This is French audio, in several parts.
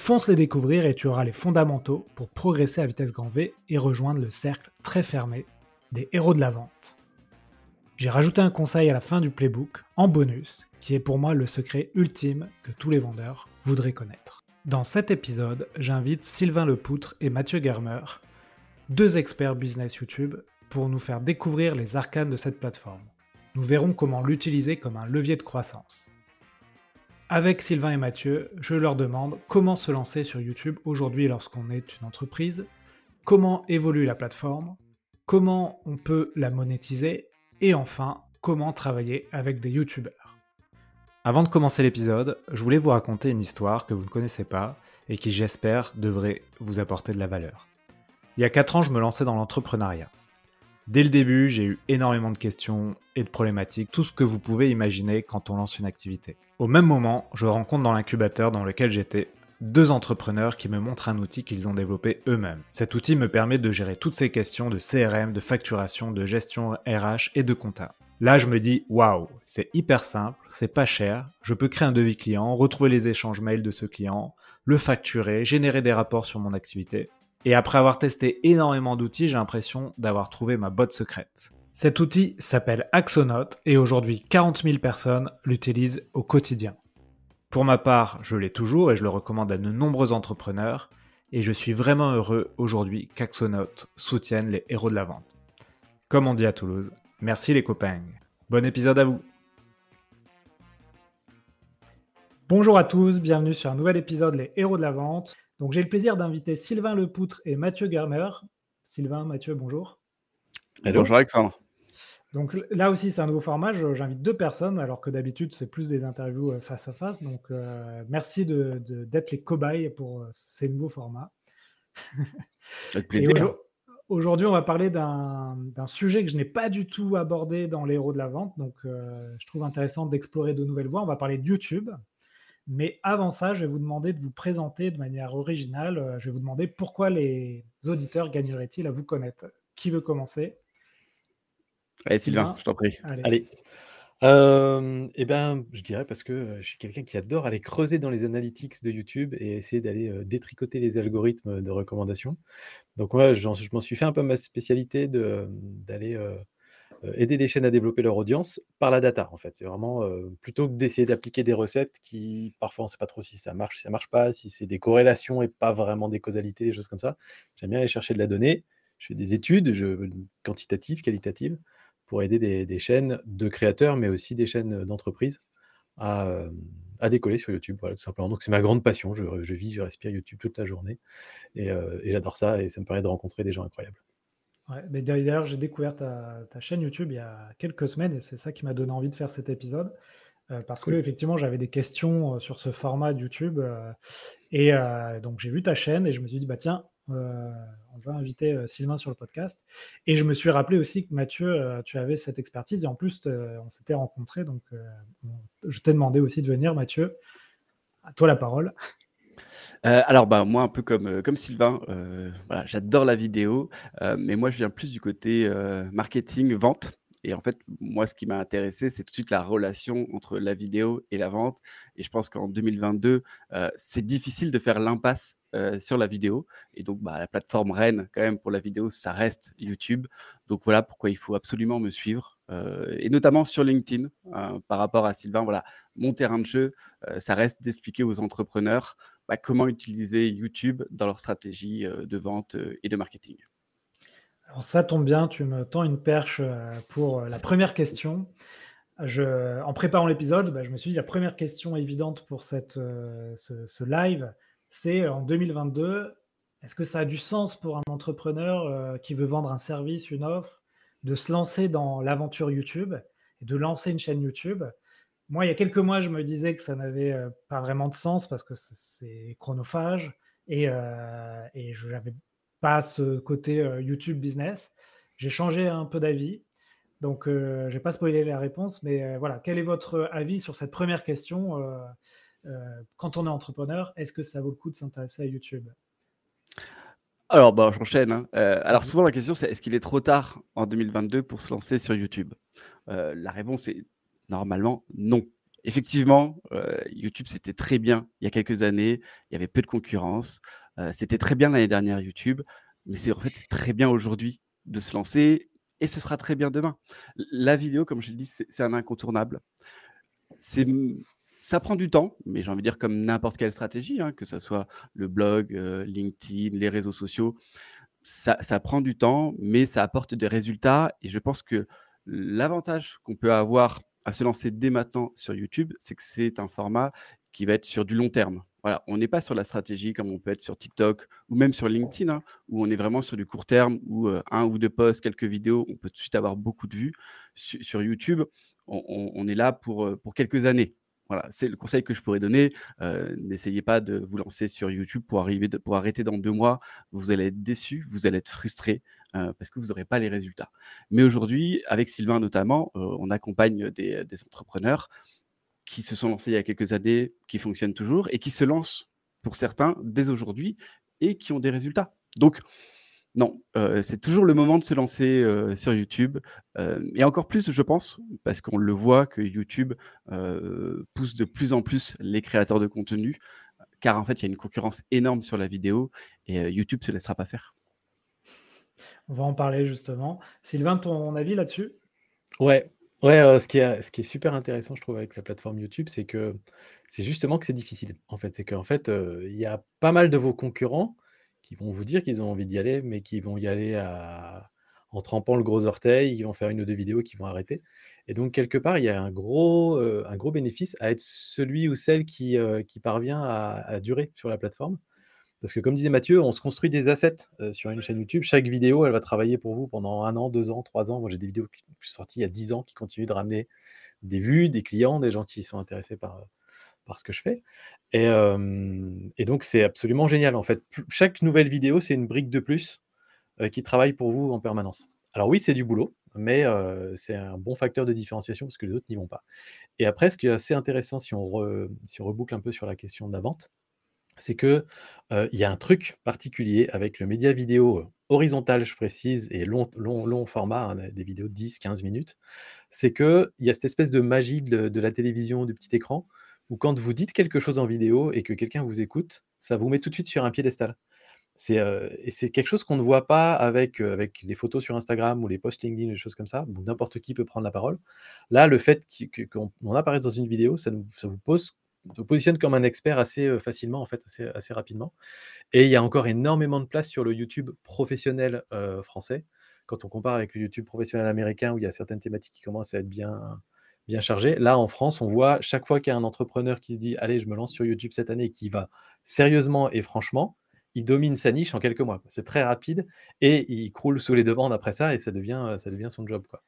Fonce les découvrir et tu auras les fondamentaux pour progresser à vitesse grand V et rejoindre le cercle très fermé des héros de la vente. J'ai rajouté un conseil à la fin du playbook, en bonus, qui est pour moi le secret ultime que tous les vendeurs voudraient connaître. Dans cet épisode, j'invite Sylvain Lepoutre et Mathieu Germer, deux experts business YouTube, pour nous faire découvrir les arcanes de cette plateforme. Nous verrons comment l'utiliser comme un levier de croissance. Avec Sylvain et Mathieu, je leur demande comment se lancer sur YouTube aujourd'hui lorsqu'on est une entreprise, comment évolue la plateforme, comment on peut la monétiser et enfin, comment travailler avec des youtubeurs. Avant de commencer l'épisode, je voulais vous raconter une histoire que vous ne connaissez pas et qui j'espère devrait vous apporter de la valeur. Il y a 4 ans, je me lançais dans l'entrepreneuriat. Dès le début, j'ai eu énormément de questions et de problématiques, tout ce que vous pouvez imaginer quand on lance une activité. Au même moment, je rencontre dans l'incubateur dans lequel j'étais deux entrepreneurs qui me montrent un outil qu'ils ont développé eux-mêmes. Cet outil me permet de gérer toutes ces questions de CRM, de facturation, de gestion RH et de compta. Là, je me dis waouh, c'est hyper simple, c'est pas cher, je peux créer un devis client, retrouver les échanges mails de ce client, le facturer, générer des rapports sur mon activité. Et après avoir testé énormément d'outils, j'ai l'impression d'avoir trouvé ma botte secrète. Cet outil s'appelle Axonote et aujourd'hui 40 000 personnes l'utilisent au quotidien. Pour ma part, je l'ai toujours et je le recommande à de nombreux entrepreneurs et je suis vraiment heureux aujourd'hui qu'Axonote soutienne les héros de la vente. Comme on dit à Toulouse, merci les copains. Bon épisode à vous. Bonjour à tous, bienvenue sur un nouvel épisode Les héros de la vente. Donc j'ai le plaisir d'inviter Sylvain Lepoutre et Mathieu Germer. Sylvain, Mathieu, bonjour. Bonjour Alexandre. Donc là aussi, c'est un nouveau format. J'invite deux personnes, alors que d'habitude, c'est plus des interviews euh, face à face. Donc euh, merci d'être de, les cobayes pour euh, ces nouveaux formats. Avec plaisir. Aujourd'hui, on va parler d'un sujet que je n'ai pas du tout abordé dans les héros de la vente. Donc je trouve intéressant d'explorer de nouvelles voies. On va parler de YouTube. Mais avant ça, je vais vous demander de vous présenter de manière originale. Je vais vous demander pourquoi les auditeurs gagneraient-ils à vous connaître. Qui veut commencer? Allez, Sylvain, je t'en prie. Allez. Euh, eh ben, je dirais parce que je suis quelqu'un qui adore aller creuser dans les analytics de YouTube et essayer d'aller détricoter les algorithmes de recommandation. Donc, moi, je m'en suis fait un peu ma spécialité d'aller aider des chaînes à développer leur audience par la data, en fait. C'est vraiment plutôt que d'essayer d'appliquer des recettes qui, parfois, on ne sait pas trop si ça marche, si ça marche pas, si c'est des corrélations et pas vraiment des causalités, des choses comme ça. J'aime bien aller chercher de la donnée. Je fais des études quantitatives, qualitatives pour aider des, chaînes de créateurs, mais aussi des chaînes d'entreprises à, décoller sur YouTube. Voilà, tout simplement. Donc, c'est ma grande passion. Je, vis, je respire YouTube toute la journée. Et, j'adore ça. Et ça me permet de rencontrer des gens incroyables. Ouais, mais d'ailleurs, j'ai découvert ta, chaîne YouTube il y a quelques semaines et c'est ça qui m'a donné envie de faire cet épisode. parce que effectivement, j'avais des questions sur ce format de YouTube. et donc, j'ai vu ta chaîne et je me suis dit, bah tiens, euh, on va inviter euh, Sylvain sur le podcast. Et je me suis rappelé aussi que Mathieu, euh, tu avais cette expertise et en plus, on s'était rencontrés. Donc, je t'ai demandé aussi de venir, Mathieu. À toi la parole. Alors, bah, moi, un peu comme, comme Sylvain, voilà, j'adore la vidéo, mais moi, je viens plus du côté marketing, vente. Et en fait, moi, ce qui m'a intéressé, c'est tout de suite la relation entre la vidéo et la vente. Et je pense qu'en 2022, euh, c'est difficile de faire l'impasse euh, sur la vidéo. Et donc, bah, la plateforme reine, quand même, pour la vidéo, ça reste YouTube. Donc, voilà pourquoi il faut absolument me suivre. Euh, et notamment sur LinkedIn, hein, par rapport à Sylvain, voilà, mon terrain de jeu, ça reste d'expliquer aux entrepreneurs bah, comment utiliser YouTube dans leur stratégie de vente et de marketing? Alors ça tombe bien, tu me tends une perche pour la première question. En préparant l'épisode, bah, je me suis dit la première question évidente pour ce, live, c'est en 2022, est-ce que ça a du sens pour un entrepreneur qui veut vendre un service, une offre, de se lancer dans l'aventure YouTube et de lancer une chaîne YouTube? Moi, il y a quelques mois, je me disais que ça n'avait pas vraiment de sens parce que c'est chronophage et, et je n'avais pas ce côté YouTube business. J'ai changé un peu d'avis. Donc, je ne vais pas spoiler la réponse, mais voilà, quel est votre avis sur cette première question Quand on est entrepreneur, est-ce que ça vaut le coup de s'intéresser à YouTube? Alors, bah, j'enchaîne. Hein. alors, souvent, la question, c'est est-ce qu'il est trop tard en 2022 pour se lancer sur YouTube? La réponse est normalement non. Effectivement, YouTube, c'était très bien il y a quelques années. Il y avait peu de concurrence. c'était très bien l'année dernière, YouTube. Mais c'est en fait c'est très bien aujourd'hui de se lancer et ce sera très bien demain. La vidéo, comme je le dis, c'est un incontournable. Ça prend du temps, mais j'ai envie de dire comme n'importe quelle stratégie, hein, que ce soit le blog, LinkedIn, les réseaux sociaux, ça, prend du temps, mais ça apporte des résultats. Et je pense que l'avantage qu'on peut avoir à se lancer dès maintenant sur YouTube, c'est que c'est un format qui va être sur du long terme. Voilà, on n'est pas sur la stratégie comme on peut être sur TikTok ou même sur LinkedIn, hein, où on est vraiment sur du court terme, où un ou deux posts, quelques vidéos, on peut tout de suite avoir beaucoup de vues. Sur, YouTube, on, est là pour, pour quelques années. Voilà, c'est le conseil que je pourrais donner. N'essayez pas de vous lancer sur YouTube pour, arriver pour arrêter dans deux mois. Vous allez être déçu, vous allez être frustré parce que vous n'aurez pas les résultats. Mais aujourd'hui, avec Sylvain notamment, on accompagne des, des entrepreneurs qui se sont lancés il y a quelques années, qui fonctionnent toujours, et qui se lancent pour certains dès aujourd'hui et qui ont des résultats. Donc, non, euh, c'est toujours le moment de se lancer euh, sur YouTube. Euh, et encore plus, je pense, parce qu'on le voit que YouTube pousse de plus en plus les créateurs de contenu, car en fait, il y a une concurrence énorme sur la vidéo et YouTube ne se laissera pas faire. On va en parler justement. Sylvain, ton avis là-dessus? Ouais, Ouais, ce qui est ce qui est super intéressant, je trouve, avec la plateforme YouTube, c'est que c'est justement que c'est difficile, en fait. C'est qu'en fait, il y a pas mal de vos concurrents qui vont vous dire qu'ils ont envie d'y aller, mais qui vont y aller en trempant le gros orteil, ils vont faire une ou deux vidéos, qui vont arrêter et donc quelque part, il y a un gros, gros bénéfice à être celui ou celle qui, parvient à durer sur la plateforme. Parce que comme disait Mathieu, on se construit des assets sur une chaîne YouTube. Chaque vidéo, elle va travailler pour vous pendant un an, deux ans, trois ans. Moi, j'ai des vidéos qui sont sorties il y a dix ans qui continuent de ramener des vues, des clients, des gens qui sont intéressés par, par ce que je fais. Et, et donc, c'est absolument génial. En fait, chaque nouvelle vidéo, c'est une brique de plus qui travaille pour vous en permanence. Alors oui, c'est du boulot, mais c'est un bon facteur de différenciation parce que les autres n'y vont pas. Et après, ce qui est assez intéressant, si on, si on reboucle un peu sur la question de la vente, c'est que, y a un truc particulier avec le média vidéo, horizontal, je précise et long format, hein, des vidéos de 10-15 minutes. C'est qu'il y a cette espèce de magie de la télévision, du petit écran, où quand vous dites quelque chose en vidéo et que quelqu'un vous écoute, ça vous met tout de suite sur un piédestal. C'est, et c'est quelque chose qu'on ne voit pas avec, avec les photos sur Instagram ou les posts LinkedIn, des choses comme ça, où n'importe qui peut prendre la parole. Là, le fait qu'on apparaisse dans une vidéo, ça vous pose te positionne comme un expert assez facilement, en fait, assez, rapidement. Et il y a encore énormément de place sur le YouTube professionnel français. Quand on compare avec le YouTube professionnel américain, où il y a certaines thématiques qui commencent à être bien, bien chargées, là, en France, on voit chaque fois qu'il y a un entrepreneur qui se dit Allez, je me lance sur YouTube cette année, et qui va sérieusement et franchement, il domine sa niche en quelques mois. C'est très rapide et il croule sous les demandes après ça et ça devient, ça devient son job. Quoi.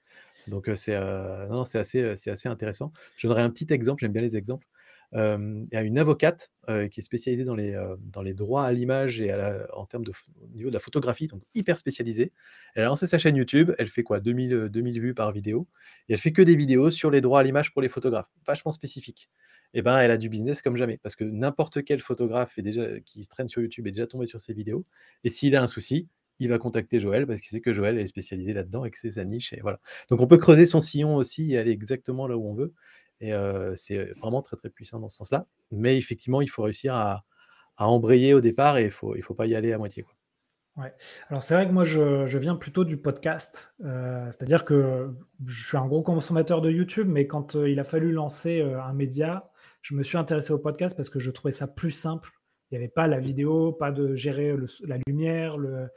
Donc c'est assez, assez intéressant. Je donnerai un petit exemple, j'aime bien les exemples y a une avocate qui est spécialisée dans les, dans les droits à l'image et en termes de au niveau de la photographie, donc hyper spécialisée. Elle a lancé sa chaîne YouTube, elle fait quoi 2000, 2000 vues par vidéo, et elle fait que des vidéos sur les droits à l'image pour les photographes, vachement spécifiques. Et ben, elle a du business comme jamais, parce que n'importe quel photographe est déjà, qui se traîne sur YouTube est déjà tombé sur ses vidéos, et s'il a un souci, il va contacter Joël parce qu'il sait que Joël est spécialisé là-dedans et que c'est sa niche. Et voilà. Donc on peut creuser son sillon aussi et aller exactement là où on veut. Et c'est vraiment très, très puissant dans ce sens-là. Mais effectivement, il faut réussir à, embrayer au départ et il faut, il faut pas y aller à moitié. Ouais. Alors c'est vrai que moi je, viens plutôt du podcast, c'est-à-dire que je suis un gros consommateur de YouTube, mais quand il a fallu lancer un média, je me suis intéressé au podcast parce que je trouvais ça plus simple. Il n'y avait pas la vidéo, pas de gérer la lumière, le,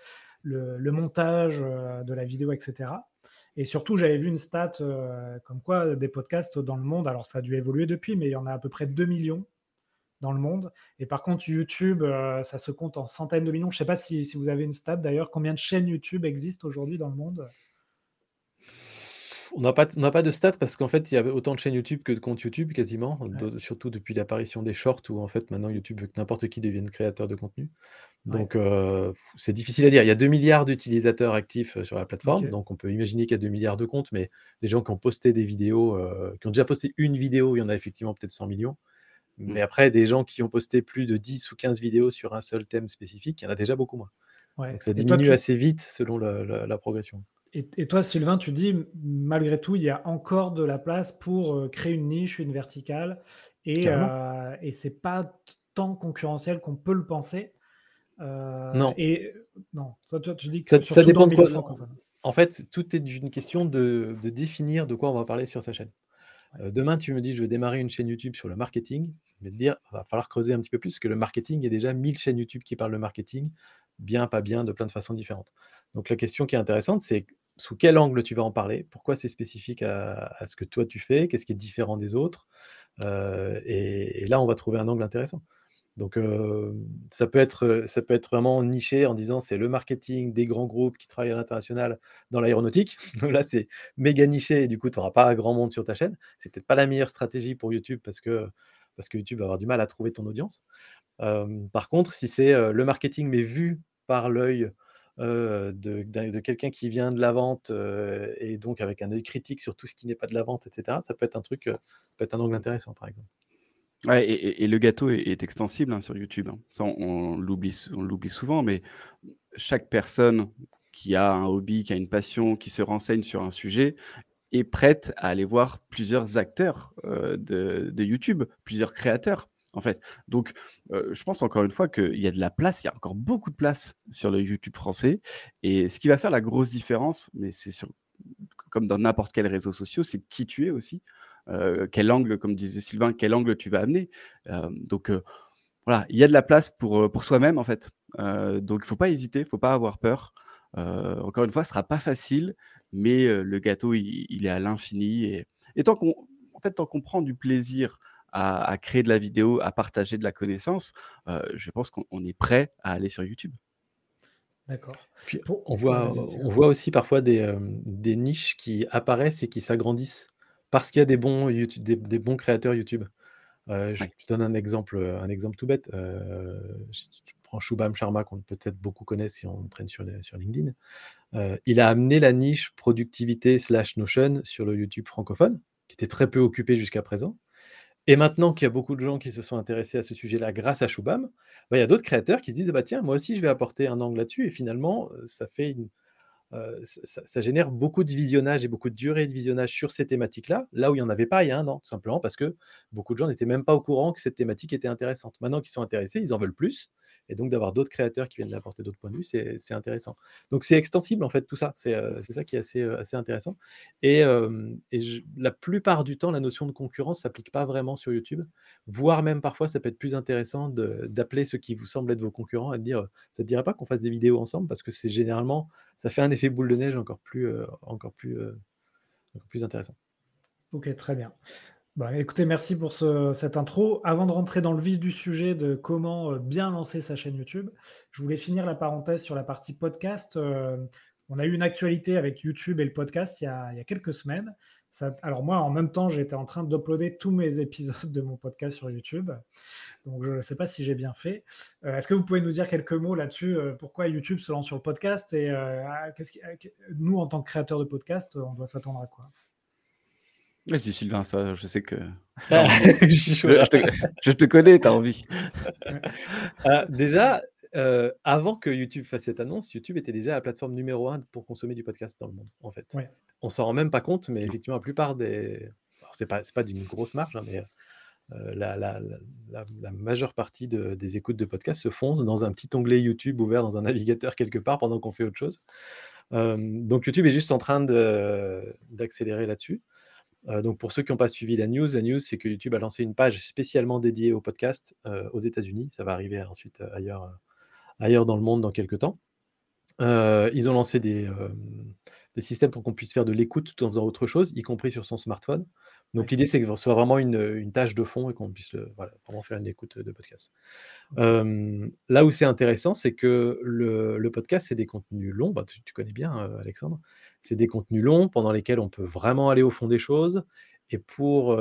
le montage de la vidéo, etc. Et surtout, j'avais vu une stat euh, comme quoi des podcasts dans le monde, alors ça a dû évoluer depuis, mais il y en a à peu près 2 millions dans le monde. Et par contre, YouTube, euh, ça se compte en centaines de millions. Je ne sais pas si, si, vous avez une stat d'ailleurs. Combien de chaînes YouTube existent aujourd'hui dans le monde? On n'a pas, pas de stats parce qu'en fait, il y a autant de chaînes YouTube que de comptes YouTube quasiment, surtout depuis l'apparition des shorts où en fait maintenant YouTube veut que n'importe qui devienne créateur de contenu. Donc c'est difficile à dire. Il y a 2 milliards d'utilisateurs actifs sur la plateforme, donc on peut imaginer qu'il y a 2 milliards de comptes, mais des gens qui ont posté des vidéos, qui ont déjà posté une vidéo, il y en a effectivement peut-être 100 millions. Mais mmh. après, des gens qui ont posté plus de 10 ou 15 vidéos sur un seul thème spécifique, il y en a déjà beaucoup moins. Donc ça diminue assez vite selon la progression. Et, toi, Sylvain, tu dis, malgré tout, il y a encore de la place pour euh, créer une niche, une verticale, et, euh, et c'est pas tant concurrentiel qu'on peut le penser. Euh, non. Et non, ça, tu dis que ça, dépend de quoi. En fait, tout est une question de, définir de quoi on va parler sur sa chaîne. demain, tu me dis, je vais démarrer une chaîne YouTube sur le marketing. Je vais te dire, il va falloir creuser un petit peu plus, parce que le marketing, il y a déjà 1000 chaînes YouTube qui parlent de marketing, bien, pas bien, de plein de façons différentes. Donc la question qui est intéressante, c'est sous quel angle tu vas en parler, pourquoi c'est spécifique à, ce que toi tu fais, qu'est-ce qui est différent des autres? Euh, et, là, on va trouver un angle intéressant. Donc euh, ça, peut être, ça peut être vraiment niché en disant c'est le marketing des grands groupes qui travaillent à l'international dans l'aéronautique. Donc là, c'est méga niché et du coup, tu n'auras pas grand monde sur ta chaîne. C'est peut-être pas la meilleure stratégie pour YouTube parce que, YouTube va avoir du mal à trouver ton audience. Euh, par contre, si c'est le marketing mais vu par l'œil de, quelqu'un qui vient de la vente et donc avec un œil critique sur tout ce qui n'est pas de la vente, etc. Ça peut être un truc, peut être un angle intéressant, par exemple. Et, le gâteau est, extensible hein, sur YouTube. Hein. Ça, on l'oublie souvent, mais chaque personne qui a un hobby, qui a une passion, qui se renseigne sur un sujet, est prête à aller voir plusieurs acteurs de, YouTube, plusieurs créateurs en fait. Donc, je pense encore une fois qu'il y a de la place, il y a encore beaucoup de place sur le YouTube français. Et ce qui va faire la grosse différence, mais c'est sur, comme dans n'importe quel réseau social, c'est qui tu es aussi. quel angle, comme disait Sylvain, quel angle tu vas amener. donc, voilà, il y a de la place pour, pour soi-même, en fait. donc, il ne faut pas hésiter, il ne faut pas avoir peur. encore une fois, ce ne sera pas facile, mais le gâteau, il, est à l'infini. Et, et tant qu'on en fait, tant qu'on prend du plaisir à, créer de la vidéo, à partager de la connaissance, euh, je pense qu'on est prêt à aller sur YouTube. D'accord. Puis on voit, on voit aussi parfois des, euh, des, niches qui apparaissent et qui s'agrandissent parce qu'il y a des bons, YouTube, des, bons créateurs YouTube. Euh, je te donne un exemple, un exemple tout bête. tu prends Shubham Sharma, qu'on peut-être beaucoup connaissent si on traîne sur, sur LinkedIn. il a amené la niche productivité slash Notion sur le YouTube francophone, qui était très peu occupé jusqu'à présent. Et maintenant qu'il y a beaucoup de gens qui se sont intéressés à ce sujet-là grâce à Shubham, bah, il y a d'autres créateurs qui se disent bah, tiens, moi aussi je vais apporter un angle là-dessus. Et finalement, ça fait ça, génère beaucoup de visionnage et beaucoup de durée de visionnage sur ces thématiques-là, là où il n'y en avait pas il y a un an, simplement parce que beaucoup de gens n'étaient même pas au courant que cette thématique était intéressante. Maintenant qu'ils sont intéressés, ils en veulent plus. Et donc d'avoir d'autres créateurs qui viennent apporter d'autres points de vue, c'est intéressant. Donc c'est extensible en fait tout ça. C'est ça qui est assez, assez intéressant. Et, la plupart du temps, la notion de concurrence s'applique pas vraiment sur YouTube, voire même parfois ça peut être plus intéressant d'appeler ceux qui vous semblent être vos concurrents et de dire ça te dirait pas qu'on fasse des vidéos ensemble? Parce que c'est généralement ça fait un effet boule de neige encore plus, encore plus, encore plus intéressant. Ok, très bien. Bah, écoutez, merci pour cette intro. Avant de rentrer dans le vif du sujet de comment euh, bien lancer sa chaîne YouTube, je voulais finir la parenthèse sur la partie podcast. Euh, on a eu une actualité avec YouTube et le podcast il y a, quelques semaines. alors moi, en même temps, j'étais en train d'uploader tous mes épisodes de mon podcast sur YouTube. Donc je ne sais pas si j'ai bien fait. Euh, est-ce que vous pouvez nous dire quelques mots là-dessus Pourquoi YouTube se lance sur le podcast Et nous, en tant que créateurs de podcast, on doit s'attendre à quoi? Vas-y Sylvain, ça, je sais que. je, te, connais, tu as envie. Ah, déjà, euh, avant que YouTube fasse cette annonce, YouTube était déjà la plateforme numéro un pour consommer du podcast dans le monde, en fait. Ouais. On s'en rend même pas compte, mais effectivement, la plupart des. C'est pas, pas d'une grosse marge, hein, mais euh, la, la, la, majeure partie des écoutes de podcast se font dans un petit onglet YouTube ouvert dans un navigateur quelque part pendant qu'on fait autre chose. Euh, donc YouTube est juste en train d'accélérer là-dessus. Euh, donc pour ceux qui n'ont pas suivi la news, la news c'est que YouTube a lancé une page spécialement dédiée au podcast euh, aux États-Unis. Ça va arriver ensuite euh, ailleurs, ailleurs dans le monde dans quelques temps. ils ont lancé des, des systèmes pour qu'on puisse faire de l'écoute tout en faisant autre chose, y compris sur son smartphone. Donc l'idée, c'est que ce soit vraiment une, une tâche de fond et qu'on puisse voilà, vraiment faire une écoute de podcast. là où c'est intéressant, c'est que le, le podcast, c'est des contenus longs. Bah, tu, tu, connais bien, Alexandre. C'est des contenus longs pendant lesquels on peut vraiment aller au fond des choses. Et pour,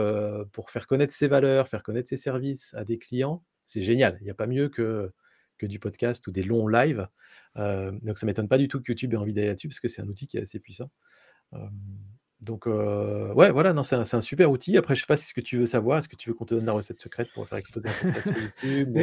pour faire connaître ses valeurs, faire connaître ses services à des clients, c'est génial. Il n'y a pas mieux que, que du podcast ou des longs lives. donc ça ne m'étonne pas du tout que YouTube ait envie d'aller là-dessus parce que c'est un outil qui est assez puissant. Donc ouais, voilà, non, c'est un, un, super outil. Après, je ne sais pas si ce que tu veux savoir, est-ce que tu veux qu'on te donne la recette secrète pour faire exploser un podcast sur YouTube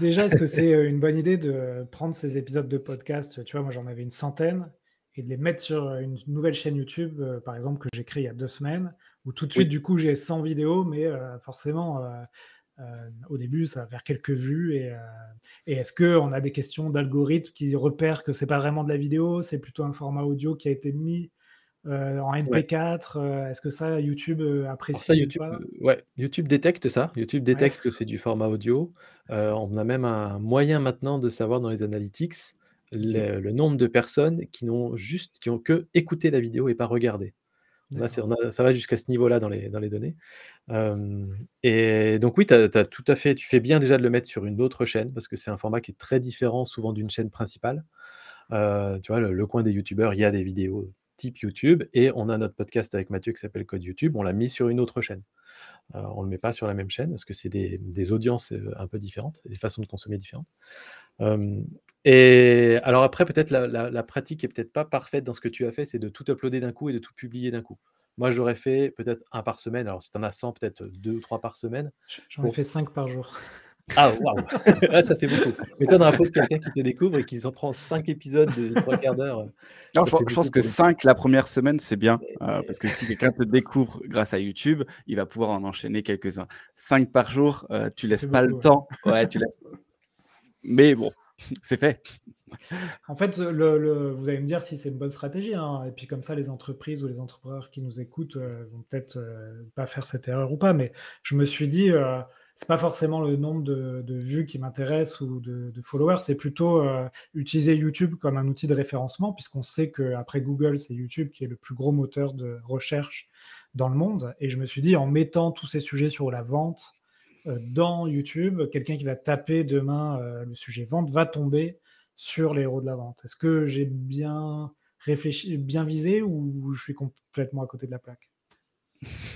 Déjà, est-ce que c'est une bonne idée de prendre ces épisodes de podcast? Tu vois, moi j'en avais une centaine et de les mettre sur une nouvelle chaîne YouTube, par exemple, que j'ai créée il y a deux semaines, où tout de suite, du coup, j'ai 100 vidéos, mais forcément, euh, au début, ça va faire quelques vues. Et, euh, et est-ce qu'on a des questions d'algorithme qui repèrent que c'est pas vraiment de la vidéo, c'est plutôt un format audio qui a été mis euh, en MP4 Est-ce que ça, YouTube apprécie ça, YouTube, ouais, YouTube détecte ça. YouTube détecte que c'est du format audio. on a même un moyen maintenant de savoir dans les analytics le, le nombre de personnes qui n'ont juste, qui ont que écouté la vidéo et pas regardé ça va jusqu'à ce niveau-là dans les, dans les données. et donc oui, as, tout à fait, tu fais bien déjà de le mettre sur une autre chaîne, parce que c'est un format qui est très différent souvent d'une chaîne principale. tu vois, le, coin des youtubeurs, il y a des vidéos type YouTube, et on a notre podcast avec Mathieu qui s'appelle Code YouTube, on l'a mis sur une autre chaîne. on ne le met pas sur la même chaîne, parce que c'est des, des, audiences un peu différentes, des façons de consommer différentes et alors après, peut-être la, pratique est peut-être pas parfaite dans ce que tu as fait, c'est de tout uploader d'un coup et de tout publier d'un coup. Moi, j'aurais fait peut-être un par semaine. Alors, si tu en as 100, peut-être deux ou trois par semaine. J'en ai fait cinq par jour. Ah, waouh Ça fait beaucoup. Mais toi, dans la peau de quelqu'un qui te découvre et qui en prend cinq épisodes de trois quarts d'heure. je, pense que cinq la première semaine, c'est bien. Euh, parce que si quelqu'un te découvre grâce à YouTube, il va pouvoir en enchaîner quelques-uns. Cinq par jour, euh, tu laisses pas le temps. Ouais, tu laisses mais bon, c'est fait. En fait, le, vous allez me dire si c'est une bonne stratégie. Hein. Et puis comme ça, les entreprises ou les entrepreneurs qui nous écoutent euh, vont peut-être euh, pas faire cette erreur ou pas. Mais je me suis dit, euh, c'est pas forcément le nombre de, vues qui m'intéresse ou de, followers, c'est plutôt utiliser YouTube comme un outil de référencement, puisqu'on sait qu'après Google, c'est YouTube qui est le plus gros moteur de recherche dans le monde. Et je me suis dit, en mettant tous ces sujets sur la vente, euh, dans YouTube, quelqu'un qui va taper demain euh, le sujet vente va tomber sur les héros de la vente. Est-ce que j'ai bien réfléchi, bien visé ou je suis complètement à côté de la plaque?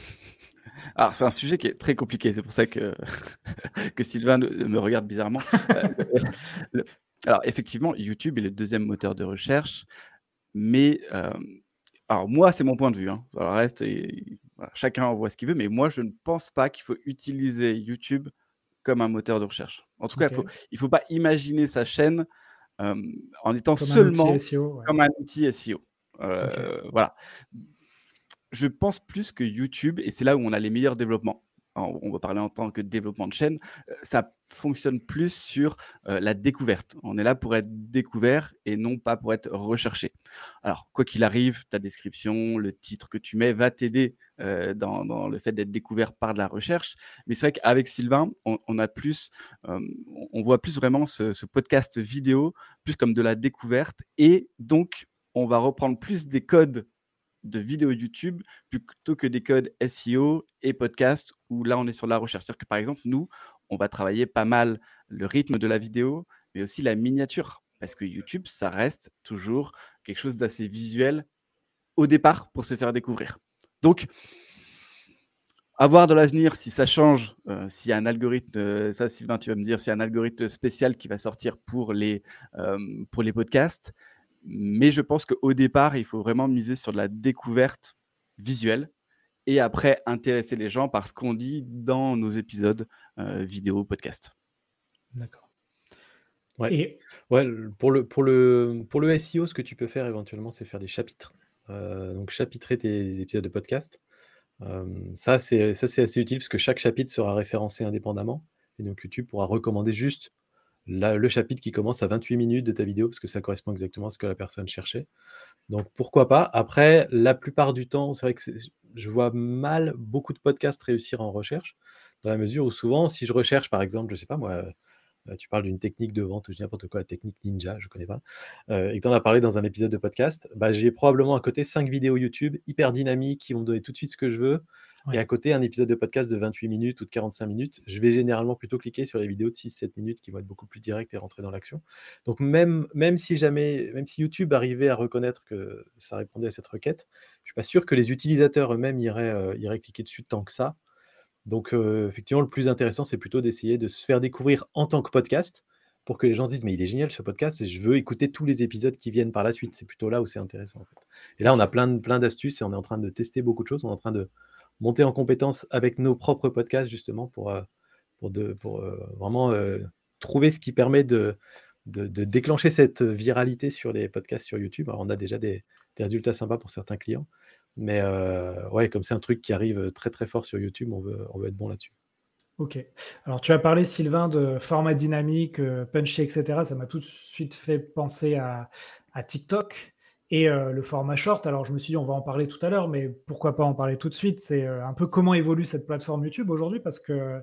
alors, c'est un sujet qui est très compliqué, c'est pour ça que, que Sylvain me regarde bizarrement. Euh, alors, effectivement, YouTube est le deuxième moteur de recherche, mais alors moi, c'est mon point de vue. Hein. le reste, chacun voit ce qu'il veut, mais moi, je ne pense pas qu'il faut utiliser YouTube comme un moteur de recherche. En tout cas, il ne faut pas imaginer sa chaîne en étant seulement comme un outil SEO. Euh, voilà. Je pense plus que YouTube, et c'est là où on a les meilleurs développements on va parler en tant que développement de chaîne, euh, ça fonctionne plus sur euh, la découverte. On est là pour être découvert et non pas pour être recherché. Alors, quoi qu'il arrive, ta description, le titre que tu mets va t'aider euh, dans, le fait d'être découvert par de la recherche. Mais c'est vrai qu'avec Sylvain, on, a plus, on voit plus vraiment ce podcast vidéo plus comme de la découverte et donc on va reprendre plus des codes de vidéos YouTube plutôt que des codes SEO et podcast où là on est sur la recherche. Que par exemple, nous, on va travailler pas mal le rythme de la vidéo, mais aussi la miniature. Parce que YouTube, ça reste toujours quelque chose d'assez visuel au départ pour se faire découvrir. Donc, avoir de l'avenir si ça change, euh, s'il y a un algorithme, euh, ça Sylvain, tu vas me dire, s'il y a un algorithme spécial qui va sortir pour les, euh, pour les podcasts, mais je pense qu'au départ, il faut vraiment miser sur de la découverte visuelle et après intéresser les gens par ce qu'on dit dans nos épisodes euh, vidéo, podcast. D'accord. Ouais. ouais pour, le, pour, le, pour le SEO, ce que tu peux faire éventuellement, c'est faire des chapitres. Euh, donc, chapitrer tes épisodes de podcast. Euh, ça, c'est assez utile parce que chaque chapitre sera référencé indépendamment. Et donc, YouTube pourra recommander juste le chapitre qui commence à 28 minutes de ta vidéo, parce que ça correspond exactement à ce que la personne cherchait. Donc pourquoi pas? Après, la plupart du temps, c'est vrai que je vois mal beaucoup de podcasts réussir en recherche, dans la mesure où souvent, si je recherche, par exemple, je sais pas moi, tu parles d'une technique de vente ou n'importe quoi, la technique ninja, je ne connais pas, et que tu en as parlé dans un épisode de podcast, bah, j'ai probablement à côté 5 vidéos YouTube hyper dynamiques qui vont me donner tout de suite ce que je veux. Et à côté, un épisode de podcast de 28 minutes ou de 45 minutes. Je vais généralement plutôt cliquer sur les vidéos de 6-7 minutes qui vont être beaucoup plus directes et rentrer dans l'action. Donc même, même si jamais, même si YouTube arrivait à reconnaître que ça répondait à cette requête, je suis pas sûr que les utilisateurs eux-mêmes iraient, iraient cliquer dessus tant que ça. Donc, effectivement, le plus intéressant, c'est plutôt d'essayer de se faire découvrir en tant que podcast pour que les gens se disent mais il est génial ce podcast je veux écouter tous les épisodes qui viennent par la suite. C'est plutôt là où c'est intéressant. Et là, on a plein, d'astuces et on est en train de tester beaucoup de choses. On est en train de monter en compétence avec nos propres podcasts justement pour, de, pour vraiment trouver ce qui permet de, de, déclencher cette viralité sur les podcasts sur YouTube. Alors, on a déjà des, des résultats sympas pour certains clients. Mais ouais, comme c'est un truc qui arrive très très fort sur YouTube, on veut, on veut être bon là-dessus. Ok. Alors tu as parlé, Sylvain, de format dynamique, punchy, etc. Ça m'a tout de suite fait penser à, TikTok et le format short. Alors je me suis dit, on va en parler tout à l'heure, mais pourquoi pas en parler tout de suite? C'est un peu comment évolue cette plateforme YouTube aujourd'hui, parce que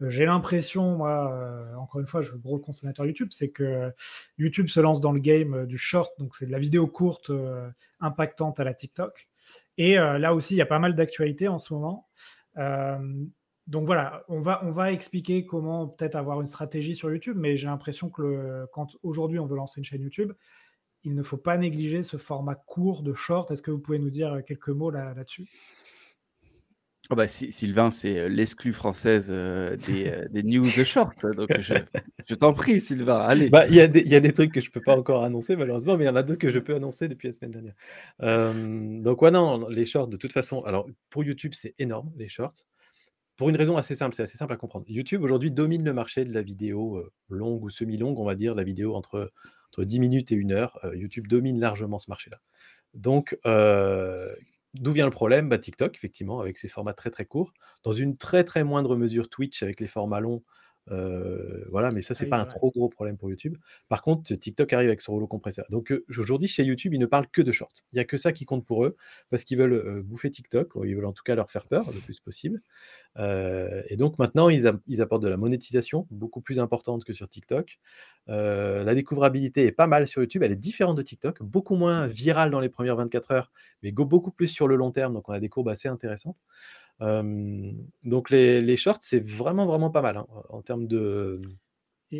j'ai l'impression, moi, encore une fois, je suis gros consommateur YouTube, c'est que YouTube se lance dans le game du short, donc c'est de la vidéo courte impactante à la TikTok. Et euh, là aussi, il y a pas mal d'actualités en ce moment. Euh, donc voilà, on va, expliquer comment peut-être avoir une stratégie sur YouTube, mais j'ai l'impression que quand aujourd'hui on veut lancer une chaîne YouTube, il ne faut pas négliger ce format court de short. Est-ce que vous pouvez nous dire quelques mots là, là-dessus? Oh bah, Sylvain, c'est euh, l'exclu française euh, des, euh, des news short. Donc je, t'en prie, Sylvain, allez. Bah, il y, a des- trucs que je peux pas encore annoncer, malheureusement, mais il y en a d'autres que je peux annoncer depuis la semaine dernière. donc, ouais, non, les shorts, de toute façon, alors pour YouTube, c'est énorme, les shorts. Pour une raison assez simple, c'est assez simple à comprendre. YouTube, aujourd'hui, domine le marché de la vidéo longue ou semi-longue, on va dire, la vidéo entre, entre 10 minutes et 1 heure. YouTube domine largement ce marché-là. Donc, D'où vient le problème? Bah, TikTok, effectivement, avec ses formats très très courts. Dans une très très moindre mesure, Twitch avec les formats longs voilà, mais ça, c'est pas un trop gros problème pour YouTube. Par contre, TikTok arrive avec son rouleau compresseur. Donc aujourd'hui, chez YouTube, ils ne parlent que de shorts. Il y a que ça qui compte pour eux, parce qu'ils veulent bouffer TikTok, ou ils veulent en tout cas leur faire peur le plus possible. et donc maintenant, ils, apportent de la monétisation beaucoup plus importante que sur TikTok. la découvrabilité est pas mal sur YouTube, elle est différente de TikTok, beaucoup moins virale dans les premières 24 heures, mais beaucoup plus sur le long terme, donc on a des courbes assez intéressantes donc les, shorts, c'est vraiment, vraiment pas mal hein, en termes de,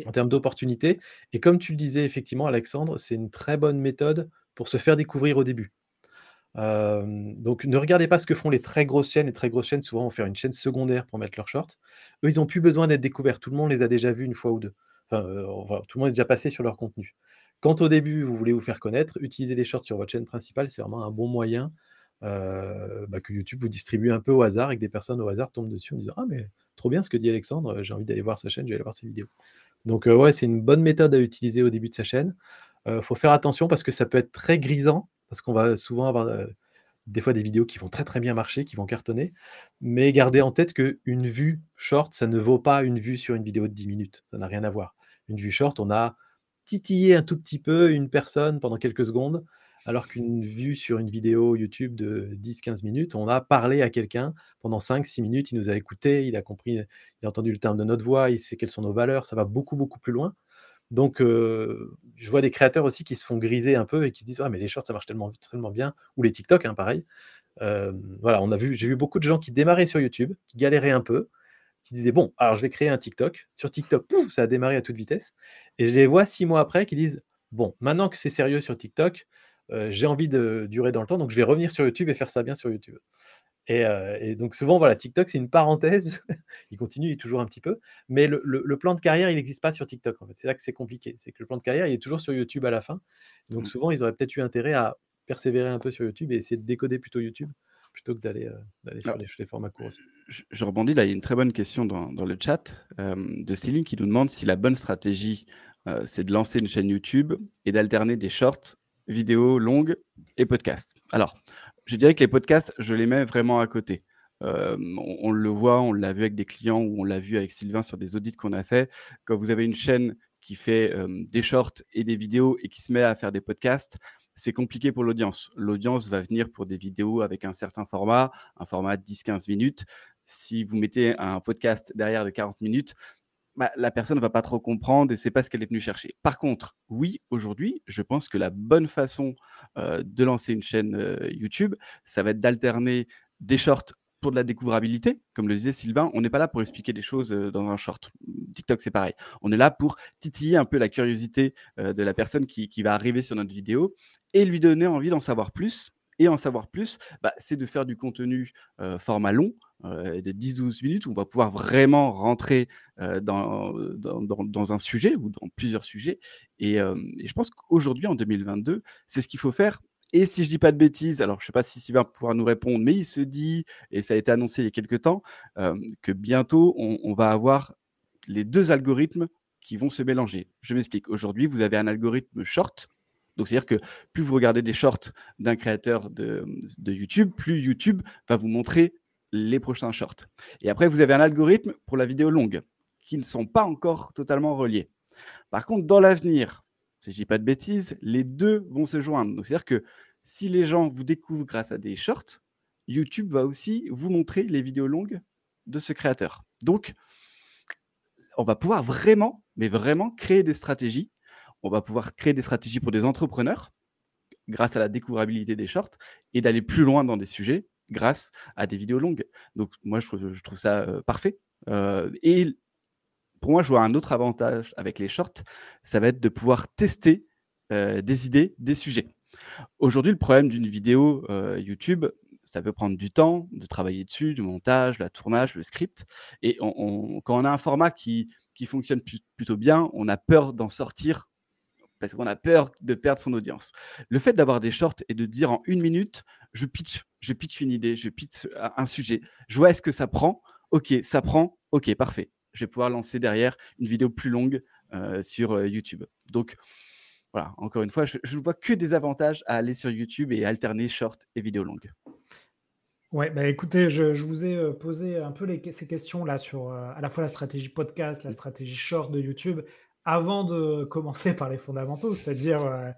en termes d'opportunités. Et comme tu le disais effectivement, Alexandre, c'est une très bonne méthode pour se faire découvrir au début. donc ne regardez pas ce que font les très grosses chaînes. Les très grosses chaînes, souvent, vont faire une chaîne secondaire pour mettre leurs shorts. Eux, ils n'ont plus besoin d'être découverts. Tout le monde les a déjà vus une fois ou deux. Enfin, tout le monde est déjà passé sur leur contenu. Quand au début, vous voulez vous faire connaître, utiliser des shorts sur votre chaîne principale, c'est vraiment un bon moyen euh, bah, que YouTube vous distribue un peu au hasard et que des personnes au hasard tombent dessus en disant Ah, mais trop bien ce que dit Alexandre, j'ai envie d'aller voir sa chaîne, je vais aller voir ses vidéos. Donc, euh, ouais, c'est une bonne méthode à utiliser au début de sa chaîne. Il euh, faut faire attention parce que ça peut être très grisant, parce qu'on va souvent avoir des fois des vidéos qui vont très très bien marcher, qui vont cartonner, mais gardez en tête qu'une vue short, ça ne vaut pas une vue sur une vidéo de 10 minutes, ça n'a rien à voir. Une vue short, on a titillé un tout petit peu une personne pendant quelques secondes, alors qu'une vue sur une vidéo YouTube de 10-15 minutes, on a parlé à quelqu'un pendant 5-6 minutes, il nous a écouté, il a compris, il a entendu le terme de notre voix, il sait quelles sont nos valeurs, ça va beaucoup, beaucoup plus loin. Donc, je vois des créateurs aussi qui se font griser un peu et qui se disent «Ah mais les shorts, ça marche tellement, tellement bien», ou les TikTok, hein, pareil. voilà, on a vu, j'ai vu beaucoup de gens qui démarraient sur YouTube, qui galéraient un peu, qui disaient «Bon, alors je vais créer un TikTok». Sur TikTok, pouf, ça a démarré à toute vitesse. Et je les vois six mois après qui disent «Bon, maintenant que c'est sérieux sur TikTok, j'ai envie de durer dans le temps, donc je vais revenir sur YouTube et faire ça bien sur YouTube. Et, donc souvent, voilà, TikTok, c'est une parenthèse. il continue, toujours un petit peu. Mais le, plan de carrière, il n'existe pas sur TikTok. En fait. C'est là que c'est compliqué. C'est que le plan de carrière, il est toujours sur YouTube à la fin. Donc mmh. souvent, ils auraient peut-être eu intérêt à persévérer un peu sur YouTube et essayer de décoder plutôt YouTube plutôt que d'aller sur, les, formats courts Je, rebondis, là, il y a une très bonne question dans, le chat de Céline qui nous demande si la bonne stratégie, c'est de lancer une chaîne YouTube et d'alterner des shorts vidéos longues et podcasts. Alors, je dirais que les podcasts, je les mets vraiment à côté. Euh, on, le voit, on l'a vu avec des clients ou on l'a vu avec Sylvain sur des audits qu'on a fait. Quand vous avez une chaîne qui fait euh, des shorts et des vidéos et qui se met à faire des podcasts, c'est compliqué pour l'audience. L'audience va venir pour des vidéos avec un certain format, un format de 10-15 minutes. Si vous mettez un podcast derrière de 40 minutes, bah, la personne ne va pas trop comprendre et c'est pas ce qu'elle est venue chercher. Par contre, oui, aujourd'hui, je pense que la bonne façon euh, de lancer une chaîne euh, YouTube, ça va être d'alterner des shorts pour de la découvrabilité, comme le disait Sylvain, on n'est pas là pour expliquer des choses euh, dans un short. TikTok, c'est pareil. On est là pour titiller un peu la curiosité de la personne qui, va arriver sur notre vidéo et lui donner envie d'en savoir plus. Et en savoir plus, bah, c'est de faire du contenu format long, euh, de 10-12 minutes où on va pouvoir vraiment rentrer euh, dans, dans, un sujet ou dans plusieurs sujets. Et, euh, je pense qu'aujourd'hui, en 2022, c'est ce qu'il faut faire. Et si je dis pas de bêtises, alors je sais pas si Sylvain pourra nous répondre, mais il se dit, et ça a été annoncé il y a quelques temps, que bientôt on, va avoir les deux algorithmes qui vont se mélanger. Je m'explique. Aujourd'hui, vous avez un algorithme short, donc, c'est-à-dire que plus vous regardez des shorts d'un créateur de, de, YouTube, plus YouTube va vous montrer les prochains shorts. Et après, vous avez un algorithme pour la vidéo longue qui ne sont pas encore totalement reliés. Par contre, dans l'avenir, si je dis pas de bêtises, les deux vont se joindre. c'est-à-dire que si les gens vous découvrent grâce à des shorts, YouTube va aussi vous montrer les vidéos longues de ce créateur. Donc, on va pouvoir vraiment, mais vraiment créer des stratégies. On va pouvoir créer des stratégies pour des entrepreneurs grâce à la découvrabilité des shorts et d'aller plus loin dans des sujets grâce à des vidéos longues. Donc moi, je trouve, ça parfait. et pour moi, je vois un autre avantage avec les shorts, ça va être de pouvoir tester des idées, des sujets. Aujourd'hui, le problème d'une vidéo YouTube, ça peut prendre du temps de travailler dessus, du montage, le tournage, le script. Et quand on a un format qui, qui fonctionne plutôt bien, on a peur d'en sortir parce qu'on a peur de perdre son audience. Le fait d'avoir des shorts et de dire en une minute, je pitch, je pitch une idée, je pitch un sujet, je vois est-ce que ça prend, ok, ça prend, ok, parfait. Je vais pouvoir lancer derrière une vidéo plus longue euh, sur euh, YouTube. Donc, voilà, encore une fois, je ne vois que des avantages à aller sur YouTube et alterner short et vidéo longue. Ouais, bah écoutez, je, vous ai euh, posé un peu ces questions là sur à la fois la stratégie podcast, la stratégie short de YouTube avant de commencer par les fondamentaux, c'est-à-dire euh,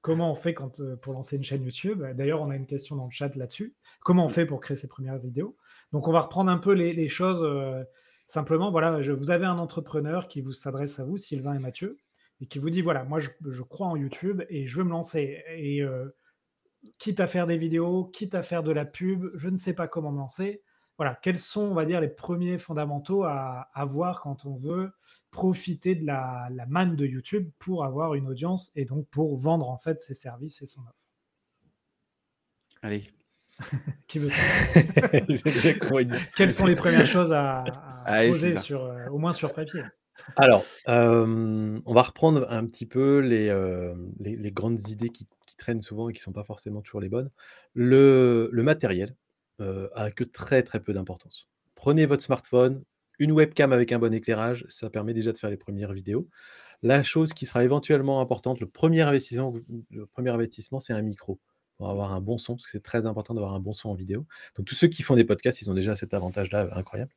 comment on fait quand, euh, pour lancer une chaîne YouTube. D'ailleurs, on a une question dans le chat là-dessus. Comment on fait pour créer ses premières vidéos? Donc, on va reprendre un peu les, choses. Euh, simplement, voilà, je, vous avez un entrepreneur qui vous s'adresse à vous, Sylvain et Mathieu, et qui vous dit voilà, moi, je, je crois en YouTube et je veux me lancer. Et quitte à faire des vidéos, quitte à faire de la pub, je ne sais pas comment me lancer voilà, quels sont, on va dire, les premiers fondamentaux à avoir quand on veut profiter de la, manne de YouTube pour avoir une audience et donc pour vendre en fait ses services et son offre? Allez. Qui veut Quelles sont les premières choses à, poser sur, euh, au moins sur papier? Alors, euh, on va reprendre un petit peu les, euh, les, grandes idées qui, traînent souvent et qui ne sont pas forcément toujours les bonnes. Le, le matériel, a que très, très peu d'importance. Prenez votre smartphone, une webcam avec un bon éclairage, ça permet déjà de faire les premières vidéos. La chose qui sera éventuellement importante, le premier investissement le premier investissement, c'est un micro pour avoir un bon son, parce que c'est très important d'avoir un bon son en vidéo. Donc tous ceux qui font des podcasts, ils ont déjà cet avantage-là incroyable.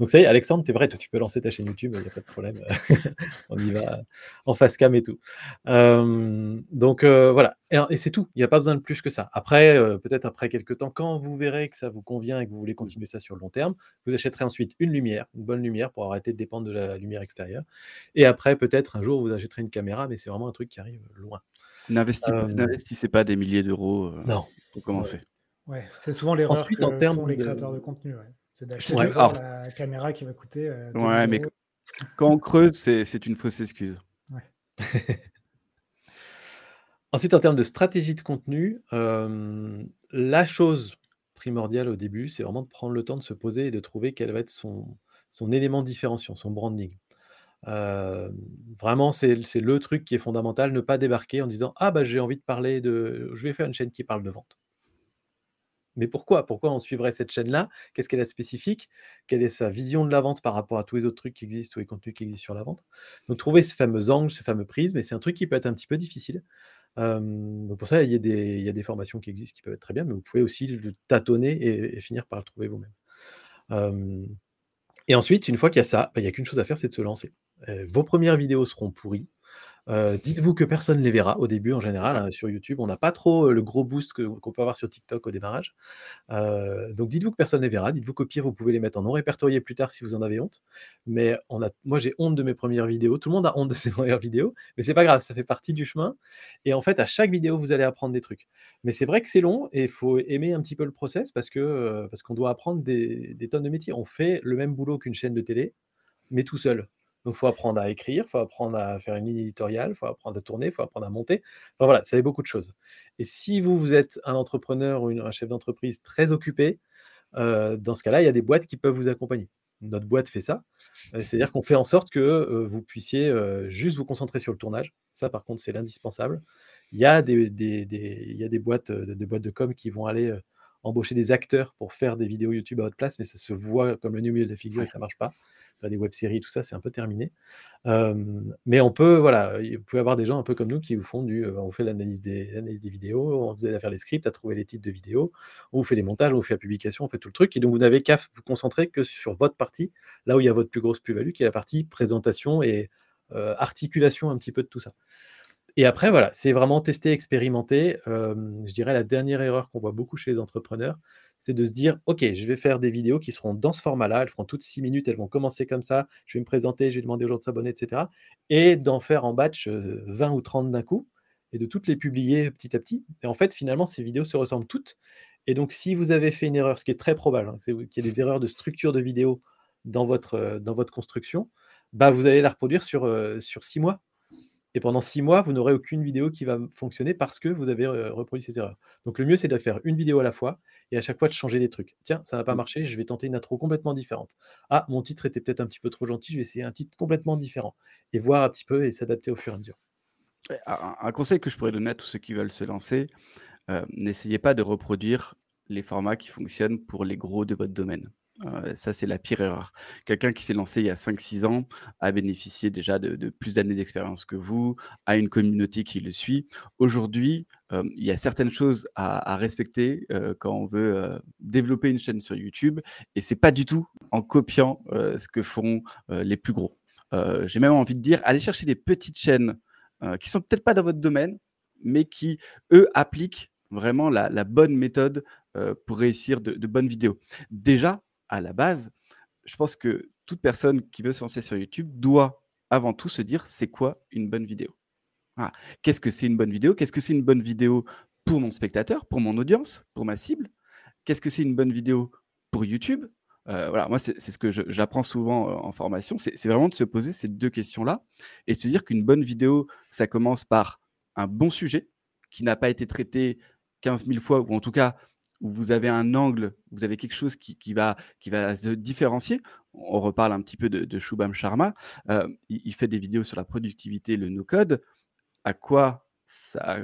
Donc ça y est, Alexandre, tu es prêt, tu peux lancer ta chaîne YouTube, il n'y a pas de problème. On y va en face cam et tout. donc voilà, et, c'est tout, il n'y a pas besoin de plus que ça. Après, peut-être après quelques temps, quand vous verrez que ça vous convient et que vous voulez continuer ça sur le long terme, vous achèterez ensuite une lumière, une bonne lumière pour arrêter de dépendre de la lumière extérieure. Et après, peut-être un jour, vous achèterez une caméra, mais c'est vraiment un truc qui arrive loin. N'investissez pas des milliers d'euros non. pour commencer. Ouais, c'est souvent l'erreur Ensuite, en termes les créateurs de contenu. C'est d'acheter la caméra qui va coûter. ouais, mais quand on creuse, c'est une fausse excuse. Ensuite, en termes de stratégie de contenu, la chose primordiale au début, c'est vraiment de prendre le temps de se poser et de trouver quel va être son, son élément différenciant, son branding vraiment, c'est le truc qui est fondamental, ne pas débarquer en disant: «Ah bah, j'ai envie de parler de je vais faire une chaîne qui parle de vente». Mais pourquoi? Pourquoi on suivrait cette chaîne-là? Qu'est-ce qu'elle a de spécifique? Quelle est sa vision de la vente par rapport à tous les autres trucs qui existent, tous les contenus qui existent sur la vente? Donc trouver ce fameux angle, ce fameux prisme et c'est un truc qui peut être un petit peu difficile. donc pour ça, il y a des formations qui existent qui peuvent être très bien, mais vous pouvez aussi le tâtonner et finir par le trouver vous-même. et ensuite, une fois qu'il y a ça, bah, il n'y a qu'une chose à faire, c'est de se lancer vos premières vidéos seront pourries. Euh, dites-vous que personne ne les verra au début en général hein, sur YouTube. On n'a pas trop euh, le gros boost qu'on peut avoir sur TikTok au démarrage. Euh, donc dites-vous que personne ne les verra. Dites-vous qu'au pire, vous pouvez les mettre en non répertorié plus tard si vous en avez honte. Mais moi, j'ai honte de mes premières vidéos. Tout le monde a honte de ses premières vidéos. Mais c'est pas grave, ça fait partie du chemin. Et en fait, à chaque vidéo, vous allez apprendre des trucs. Mais c'est vrai que c'est long et il faut aimer un petit peu le process parce que parce qu'on doit apprendre des tonnes de métiers. On fait le même boulot qu'une chaîne de télé, mais tout seul. Donc, il faut apprendre à écrire, il faut apprendre à faire une ligne éditoriale, il faut apprendre à tourner, il faut apprendre à monter. Enfin voilà, ça fait beaucoup de choses. Et si vous, vous êtes un entrepreneur ou un chef d'entreprise très occupé, euh, dans ce cas-là, il y a des boîtes qui peuvent vous accompagner. Notre boîte fait ça. Euh, c'est-à-dire qu'on fait en sorte que euh, vous puissiez juste vous concentrer sur le tournage. Ça, par contre, c'est l'indispensable. Il y a des, il y a des boîtes, des boîtes de com qui vont aller embaucher des acteurs pour faire des vidéos YouTube à votre place, mais ça se voit comme le milieu de la figure et ça ne marche pas des web-séries, tout ça, c'est un peu terminé. mais on peut, voilà, vous pouvez avoir des gens un peu comme nous qui vous font du, on fait l'analyse des, des vidéos, on vous aide à faire les scripts, à trouver les titres de vidéos, on vous fait les montages, on vous fait la publication, on fait tout le truc, et donc vous n'avez qu'à vous concentrer que sur votre partie, là où il y a votre plus grosse plus-value, qui est la partie présentation et articulation un petit peu de tout ça. Et après, voilà, c'est vraiment tester, expérimenter. je dirais la dernière erreur qu'on voit beaucoup chez les entrepreneurs, c'est de se dire, OK, je vais faire des vidéos qui seront dans ce format-là, elles feront toutes 6 minutes, elles vont commencer comme ça, je vais me présenter, je vais demander aux gens de s'abonner, etc. Et d'en faire en batch 20 ou 30 d'un coup, et de toutes les publier petit à petit. Et en fait, finalement, ces vidéos se ressemblent toutes. Et donc, si vous avez fait une erreur, ce qui est très probable, hein, qu'il y ait des erreurs de structure de vidéo dans votre, dans votre construction, bah, vous allez la reproduire sur, sur 6 mois. Et pendant six mois, vous n'aurez aucune vidéo qui va fonctionner parce que vous avez reproduit ces erreurs. Donc le mieux, c'est de faire une vidéo à la fois et à chaque fois de changer des trucs. Tiens, ça n'a pas mmh. marché, je vais tenter une intro complètement différente. Ah, mon titre était peut-être un petit peu trop gentil, je vais essayer un titre complètement différent. Et voir un petit peu et s'adapter au fur et à mesure. Un conseil que je pourrais donner à tous ceux qui veulent se lancer, n'essayez pas de reproduire les formats qui fonctionnent pour les gros de votre domaine ça, c'est la pire erreur. Quelqu'un qui s'est lancé il y a 5-6 ans a bénéficié déjà de, plus d'années d'expérience que vous, a une communauté qui le suit. Aujourd'hui, il y a certaines choses à, respecter quand on veut développer une chaîne sur YouTube, et c'est pas du tout en copiant ce que font les plus gros. J'ai même envie de dire, allez chercher des petites chaînes qui sont peut-être pas dans votre domaine, mais qui, eux, appliquent vraiment la, bonne méthode pour réussir de bonnes vidéos. Déjà, à la base, je pense que toute personne qui veut se lancer sur YouTube doit avant tout se dire c'est quoi une bonne vidéo? Qu'est-ce que c'est une bonne vidéo? Qu'est-ce que c'est une bonne vidéo pour mon spectateur, pour mon audience, pour ma cible? Qu'est-ce que c'est une bonne vidéo pour YouTube? Euh, voilà, moi, c'est ce que j'apprends souvent euh, en formation, c'est vraiment de se poser ces deux questions-là et de se dire qu'une bonne vidéo, ça commence par un bon sujet qui n'a pas été traité 15 000 fois, ou en tout cas où vous avez un angle, vous avez quelque chose qui, va, qui va se différencier. On reparle un petit peu de, Shubham Sharma. Euh, il, fait des vidéos sur la productivité, le no-code. À quoi ça,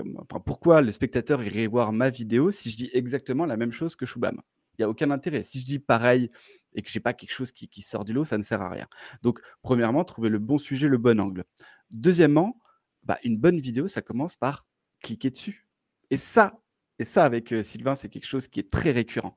pourquoi le spectateur irait voir ma vidéo si je dis exactement la même chose que Shubham? Il n'y a aucun intérêt. Si je dis pareil et que je n'ai pas quelque chose qui, qui sort du lot, ça ne sert à rien. Donc, premièrement, trouver le bon sujet, le bon angle. Deuxièmement, bah, une bonne vidéo, ça commence par cliquer dessus. Et ça, et ça, avec Sylvain, c'est quelque chose qui est très récurrent.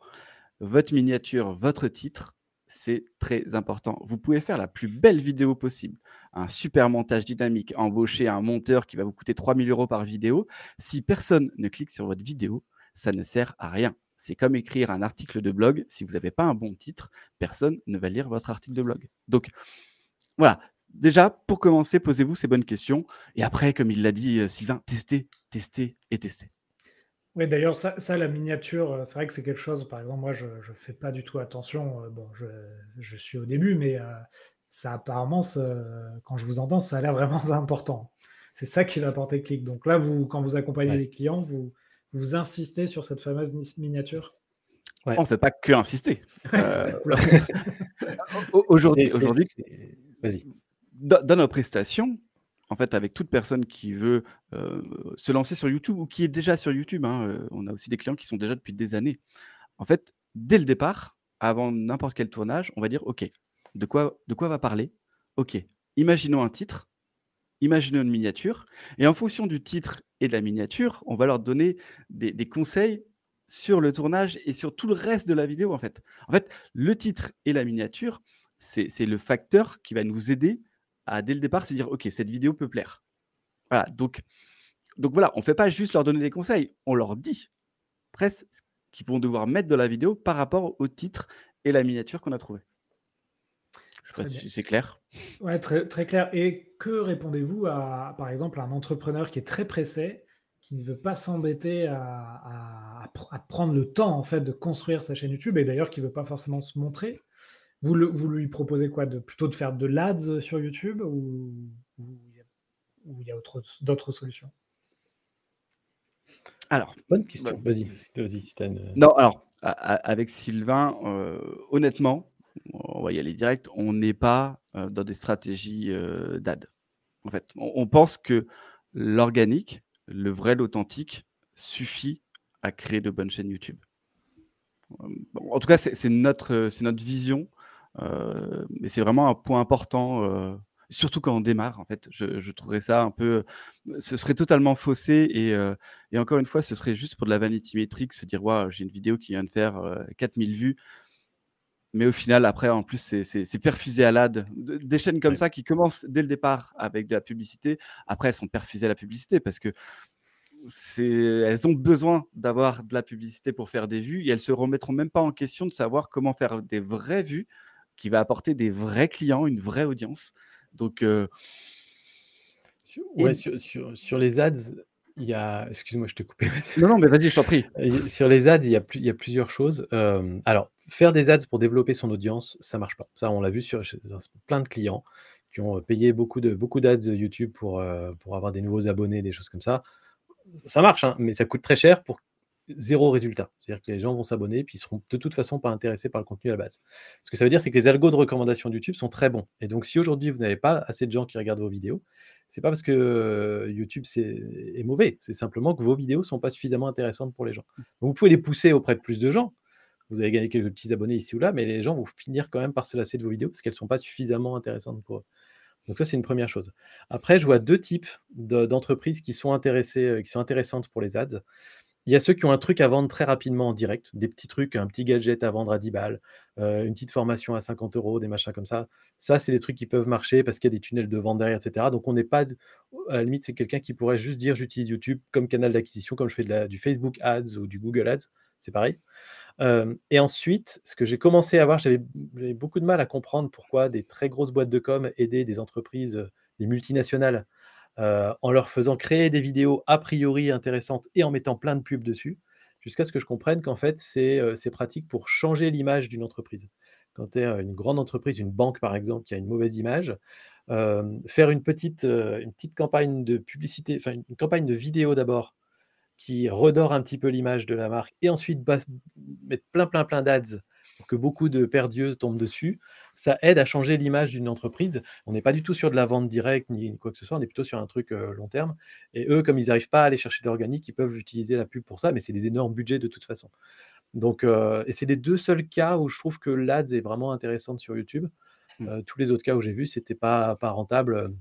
Votre miniature, votre titre, c'est très important. Vous pouvez faire la plus belle vidéo possible, un super montage dynamique, embaucher un monteur qui va vous coûter 3000 euros par vidéo. Si personne ne clique sur votre vidéo, ça ne sert à rien. C'est comme écrire un article de blog. Si vous n'avez pas un bon titre, personne ne va lire votre article de blog. Donc, voilà. Déjà, pour commencer, posez-vous ces bonnes questions. Et après, comme il l'a dit Sylvain, testez, testez et testez. Oui, d'ailleurs, ça, la miniature, euh, c'est vrai que c'est quelque chose, par exemple, moi, je ne fais pas du tout attention. Euh, bon, je, suis au début, mais euh, ça apparemment, quand je vous entends, ça a l'air vraiment important. C'est ça qui va apporter clic. Donc là, vous, quand vous accompagnez les clients, vous, vous insistez sur cette fameuse miniature? On ne fait pas que insister. aujourd'hui, aujourd'hui, dans nos prestations, en fait, avec toute personne qui veut se lancer sur YouTube ou qui est déjà sur YouTube, hein, on a aussi des clients qui sont déjà depuis des années. En fait, dès le départ, avant n'importe quel tournage, on va dire OK, de quoi, de quoi va parler? OK, imaginons un titre, imaginons une miniature, et en fonction du titre et de la miniature, on va leur donner des, des conseils sur le tournage et sur tout le reste de la vidéo. En fait, en fait le titre et la miniature, c'est le facteur qui va nous aider à dès le départ se dire ok cette vidéo peut plaire. Voilà, donc, donc voilà, on fait pas juste leur donner des conseils, on leur dit presque ce qu'ils vont devoir mettre dans la vidéo par rapport au titre et la miniature qu'on a trouvé. Je sais pas si c'est clair. Ouais, très, très clair. Et que répondez-vous à, par exemple, un entrepreneur qui est très pressé, qui ne veut pas s'embêter à, prendre le temps en fait de construire sa chaîne YouTube et d'ailleurs qui ne veut pas forcément se montrer? Vous, vous lui proposez quoi de, Plutôt de faire de l'ADS sur YouTube ou il y a d'autres solutions? Alors, bonne question. Vas-y, vas-y, Non, alors, avec Sylvain, euh, honnêtement, on va y aller direct, on n'est pas euh, dans des stratégies euh, d'ad. En fait, on, pense que l'organique, le vrai, l'authentique, suffit à créer de bonnes chaînes YouTube. en tout cas, c'est notre, notre vision, mais c'est vraiment un point important surtout quand on démarre, en fait. Je, trouverais ça un peu. Ce serait totalement faussé et, et, encore une fois, ce serait juste pour de la vanity metric, se dire, waouh, j'ai une vidéo qui vient de faire 4000 vues. Mais au final, après, en plus, c'est perfusé à l'ad. Des chaînes comme ça qui commencent dès le départ avec de la publicité, après, elles sont perfusées à la publicité parce que elles ont besoin d'avoir de la publicité pour faire des vues et elles se remettront même pas en question de savoir comment faire des vraies vues qui va apporter des vrais clients, une vraie audience. Donc, sur, les ads, il y a. Excuse-moi, je t'ai coupé. Non, non, mais vas-y, je t'en prie. Sur les ads, il y a, il y a plusieurs choses. alors, faire des ads pour développer son audience, ça marche pas. Ça, on l'a vu sur, plein de clients qui ont payé beaucoup de beaucoup d'ads YouTube pour, pour avoir des nouveaux abonnés, des choses comme ça. Ça marche, hein, mais ça coûte très cher pour zéro résultat. C'est-à-dire que les gens vont s'abonner, puis ils seront de toute façon pas intéressés par le contenu à la base. Ce que ça veut dire, c'est que les algos de recommandation YouTube sont très bons. Et donc, si aujourd'hui vous n'avez pas assez de gens qui regardent vos vidéos, c'est pas parce que euh, YouTube est, mauvais, c'est simplement que vos vidéos sont pas suffisamment intéressantes pour les gens. Donc, vous pouvez les pousser auprès de plus de gens. Vous avez gagné quelques petits abonnés ici ou là, mais les gens vont finir quand même par se lasser de vos vidéos parce qu'elles sont pas suffisamment intéressantes pour eux. Donc ça, c'est une première chose. Après, je vois deux types d'entreprises qui sont intéressées, euh, qui sont intéressantes pour les ads. Il y a ceux qui ont un truc à vendre très rapidement en direct, des petits trucs, un petit gadget à vendre à 10 balles, euh, une petite formation à 50 euros, des machins comme ça. Ça, c'est des trucs qui peuvent marcher parce qu'il y a des tunnels de vente derrière, etc. Donc, on n'est pas, à la limite, c'est quelqu'un qui pourrait juste dire j'utilise YouTube comme canal d'acquisition, comme je fais du Facebook Ads ou du Google Ads. C'est pareil. Euh, et ensuite, ce que j'ai commencé à voir, j'avais beaucoup de mal à comprendre pourquoi des très grosses boîtes de com aidaient des entreprises, euh, des multinationales euh, en leur faisant créer des vidéos a priori intéressantes et en mettant plein de pubs dessus, jusqu'à ce que je comprenne qu'en fait, c'est euh, pratique pour changer l'image d'une entreprise. Quand tu es une grande entreprise, une banque par exemple, qui a une mauvaise image, euh, faire une petite, une petite campagne de publicité, enfin une campagne de vidéo d'abord, qui redore un petit peu l'image de la marque, et ensuite mettre plein, plein, plein d'ads pour que beaucoup de perdieux tombent dessus, ça aide à changer l'image d'une entreprise. On n'est pas du tout sur de la vente directe ni quoi que ce soit, on est plutôt sur un truc long terme. Et eux, comme ils n'arrivent pas à aller chercher de l'organique, ils peuvent utiliser la pub pour ça, mais c'est des énormes budgets de toute façon. Donc, et c'est les deux seuls cas où je trouve que l'ADS est vraiment intéressante sur YouTube. Mmh. tous les autres cas où j'ai vu, c'était pas, pas rentable.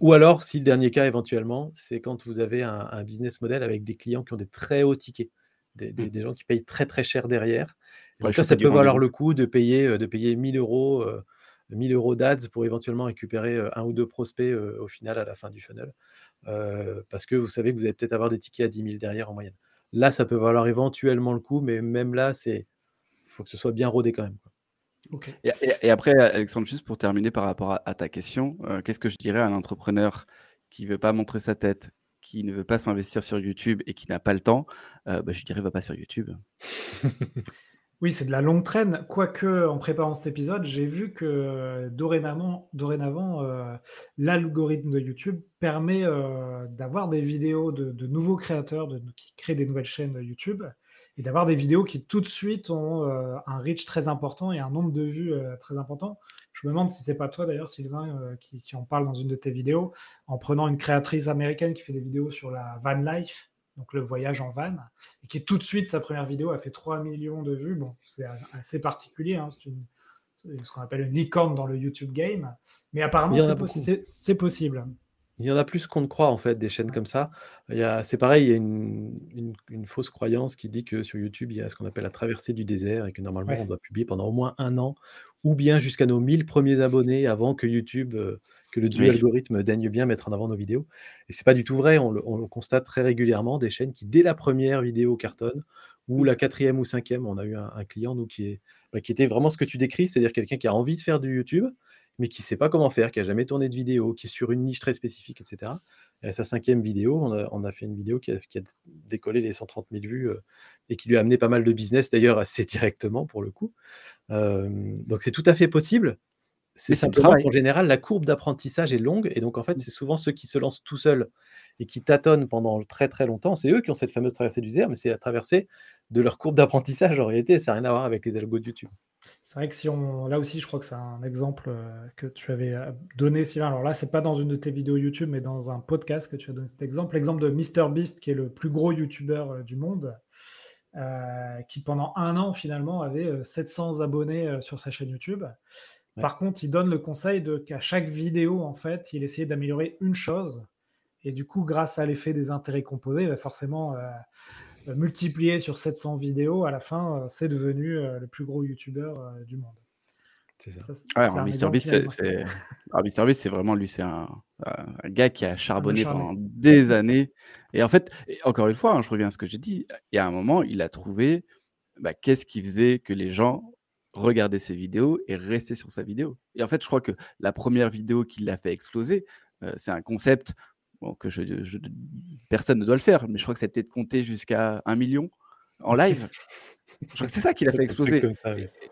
ou alors, si le dernier cas éventuellement, c'est quand vous avez un, un, business model avec des clients qui ont des très hauts tickets, des, des, mmh. des gens qui payent très très cher derrière ça, peut valoir le coup de payer, euh, de payer 1000 euros, 1000 euh, euros d'ads pour éventuellement récupérer euh, un ou deux prospects au final à la fin du funnel. parce que vous savez que vous allez peut-être avoir des tickets à 10 000 derrière en moyenne. Là, ça peut valoir éventuellement le coup, mais même là, c'est faut que ce soit bien rodé quand même. Et, après, Alexandre, juste pour terminer par rapport à, ta question, qu'est-ce que je dirais à un entrepreneur qui ne veut pas montrer sa tête, qui ne veut pas s'investir sur YouTube et qui n'a pas le temps? Bah, Je dirais, va pas sur YouTube. Oui, c'est de la longue traîne. Quoique, en préparant cet épisode, j'ai vu que euh, dorénavant, euh, l'algorithme de YouTube permet euh, d'avoir des vidéos de, nouveaux créateurs qui créent des nouvelles chaînes YouTube et d'avoir des vidéos qui tout de suite ont un reach très important et un nombre de vues très important. Je me demande si c'est pas toi d'ailleurs, Sylvain, qui, en parle dans une de tes vidéos, en prenant une créatrice américaine qui fait des vidéos sur la van life donc le voyage en van, et qui tout de suite, sa première vidéo a fait 3 millions de vues. Bon, c'est assez particulier, hein, c'est ce qu'on appelle une licorne dans le YouTube game, mais apparemment c'est possible. Il y en a plus qu'on ne croit en fait des chaînes comme ça. C'est pareil, il y a une, une, fausse croyance qui dit que sur YouTube il y a ce qu'on appelle la traversée du désert et que normalement on doit publier pendant au moins un an ou bien jusqu'à nos 1000 premiers abonnés avant que YouTube euh, que le dieu algorithme daigne bien mettre en avant nos vidéos. Et c'est pas du tout vrai. On le, constate très régulièrement des chaînes qui, dès la première vidéo, cartonnent, ou la quatrième ou cinquième. On a eu un, client nous qui, est, bah, qui était vraiment ce que tu décris, c'est-à-dire quelqu'un qui a envie de faire du YouTube, mais qui ne sait pas comment faire, qui a jamais tourné de vidéo, qui est sur une niche très spécifique, etc. Et à sa cinquième vidéo, on a, fait une vidéo qui a, décollé les 130 000 vues euh, et qui lui a amené pas mal de business, d'ailleurs assez directement pour le coup. Euh, donc c'est tout à fait possible. C'est simplement qu'en général, la courbe d'apprentissage est longue et donc en fait, mmh. c'est souvent ceux qui se lancent tout seuls et qui tâtonnent pendant très très longtemps. C'est eux qui ont cette fameuse traversée du désert, mais c'est la traversée de leur courbe d'apprentissage en réalité. Ça n'a rien à voir avec les algos de YouTube. C'est vrai que si on. Là aussi, je crois que c'est un exemple euh, que tu avais euh, donné, Sylvain. Alors là, c'est pas dans une de tes vidéos YouTube, mais dans un podcast que tu as donné cet exemple. L'exemple de MrBeast, qui est le plus gros YouTuber euh, du monde, qui pendant un an, finalement, avait 700 abonnés sur sa chaîne YouTube. Par contre, il donne le conseil de qu'à chaque vidéo, en fait, il essayait d'améliorer une chose. Et du coup, grâce à l'effet des intérêts composés, il va forcément euh, multiplié sur 700 vidéos, à la fin, euh, c'est devenu euh, le plus gros YouTuber du monde. C'est ça. c'est vraiment lui, c'est un, gars qui a charbonné pendant des années. Et en fait, encore une fois, hein, je reviens à ce que j'ai dit, il y a un moment, il a trouvé bah, qu'est-ce qui faisait que les gens regardaient ses vidéos et restaient sur sa vidéo. Et en fait, je crois que la première vidéo qui l'a fait exploser, c'est un concept que je, personne ne doit le faire, mais je crois que c'était de compter jusqu'à un million en live. je crois que c'est ça qui l'a fait exploser.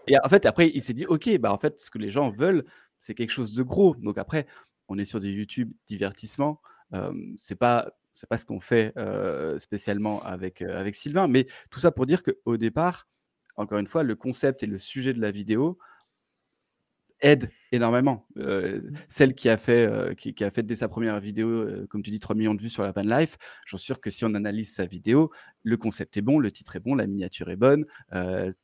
et, en fait, après, il s'est dit, ok, bah en fait, ce que les gens veulent, c'est quelque chose de gros. Donc après, on est sur du YouTube divertissement. Euh, c'est pas c'est pas ce qu'on fait euh, spécialement avec, euh, avec Sylvain, mais tout ça pour dire qu'au départ, encore une fois, le concept et le sujet de la vidéo, aide énormément. Euh, celle qui a, fait, euh, qui, a fait dès sa première vidéo, euh, comme tu dis, 3 millions de vues sur la van life, j'en suis sûr que si on analyse sa vidéo, le concept est bon, le titre est bon, la miniature est bonne,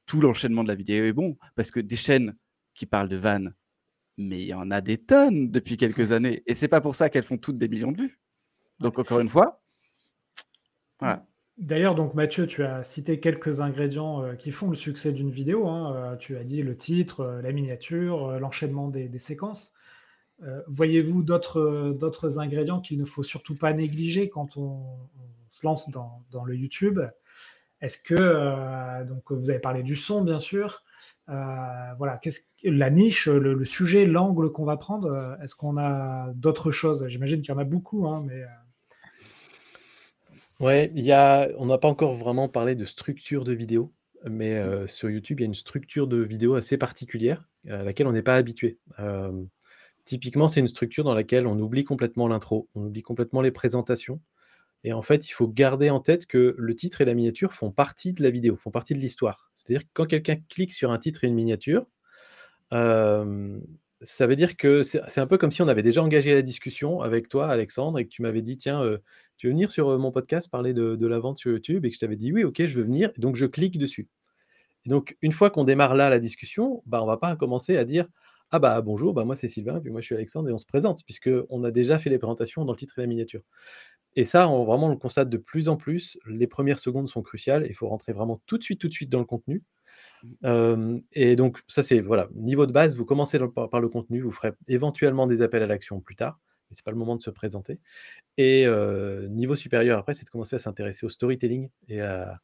tout l'enchaînement de la vidéo est bon, parce que des chaînes qui parlent de van, mais il y en a des tonnes depuis quelques années, et c'est pas pour ça qu'elles font toutes des millions de vues. Donc encore une fois, voilà. D'ailleurs, donc Mathieu, tu as cité quelques ingrédients euh, qui font le succès d'une vidéo. Hein. Euh, tu as dit le titre, euh, la miniature, l'enchaînement des, séquences. Voyez-vous d'autres ingrédients qu'il ne faut surtout pas négliger quand on, se lance dans, le YouTube? Est-ce que donc vous avez parlé du son, bien sûr. voilà, qu'est-ce la niche, le, sujet, l'angle qu'on va prendre Est-ce qu'on a d'autres choses? J'imagine qu'il y en a beaucoup, hein, mais Ouais, il y a on n'a pas encore vraiment parlé de structure de vidéo, mais mmh. sur YouTube, il y a une structure de vidéo assez particulière, à laquelle on n'est pas habitué. typiquement, c'est une structure dans laquelle on oublie complètement l'intro, on oublie complètement les présentations et en fait, il faut garder en tête que le titre et la miniature font partie de la vidéo, font partie de l'histoire. C'est-à-dire que quand quelqu'un clique sur un titre et une miniature, ça veut dire que c'est un peu comme si on avait déjà engagé la discussion avec toi, Alexandre, et que tu m'avais dit: «Tiens, tu veux venir sur mon podcast parler de, la vente sur YouTube et que je t'avais dit oui, ok, je veux venir. donc je clique dessus. Et donc une fois qu'on démarre là la discussion, bah, on va pas commencer à dire ah bah bonjour, bah moi c'est Sylvain, puis moi je suis Alexandre et on se présente puisque on a déjà fait les présentations dans le titre et la miniature. Et ça, on, vraiment, on le constate de plus en plus. Les premières secondes sont cruciales. Il faut rentrer vraiment tout de suite, tout de suite dans le contenu. Et donc, ça, c'est voilà, niveau de base. Vous commencez par, le contenu. Vous ferez éventuellement des appels à l'action plus tard mais c'est pas le moment de se présenter. Et niveau supérieur, après, c'est de commencer à s'intéresser au storytelling et à,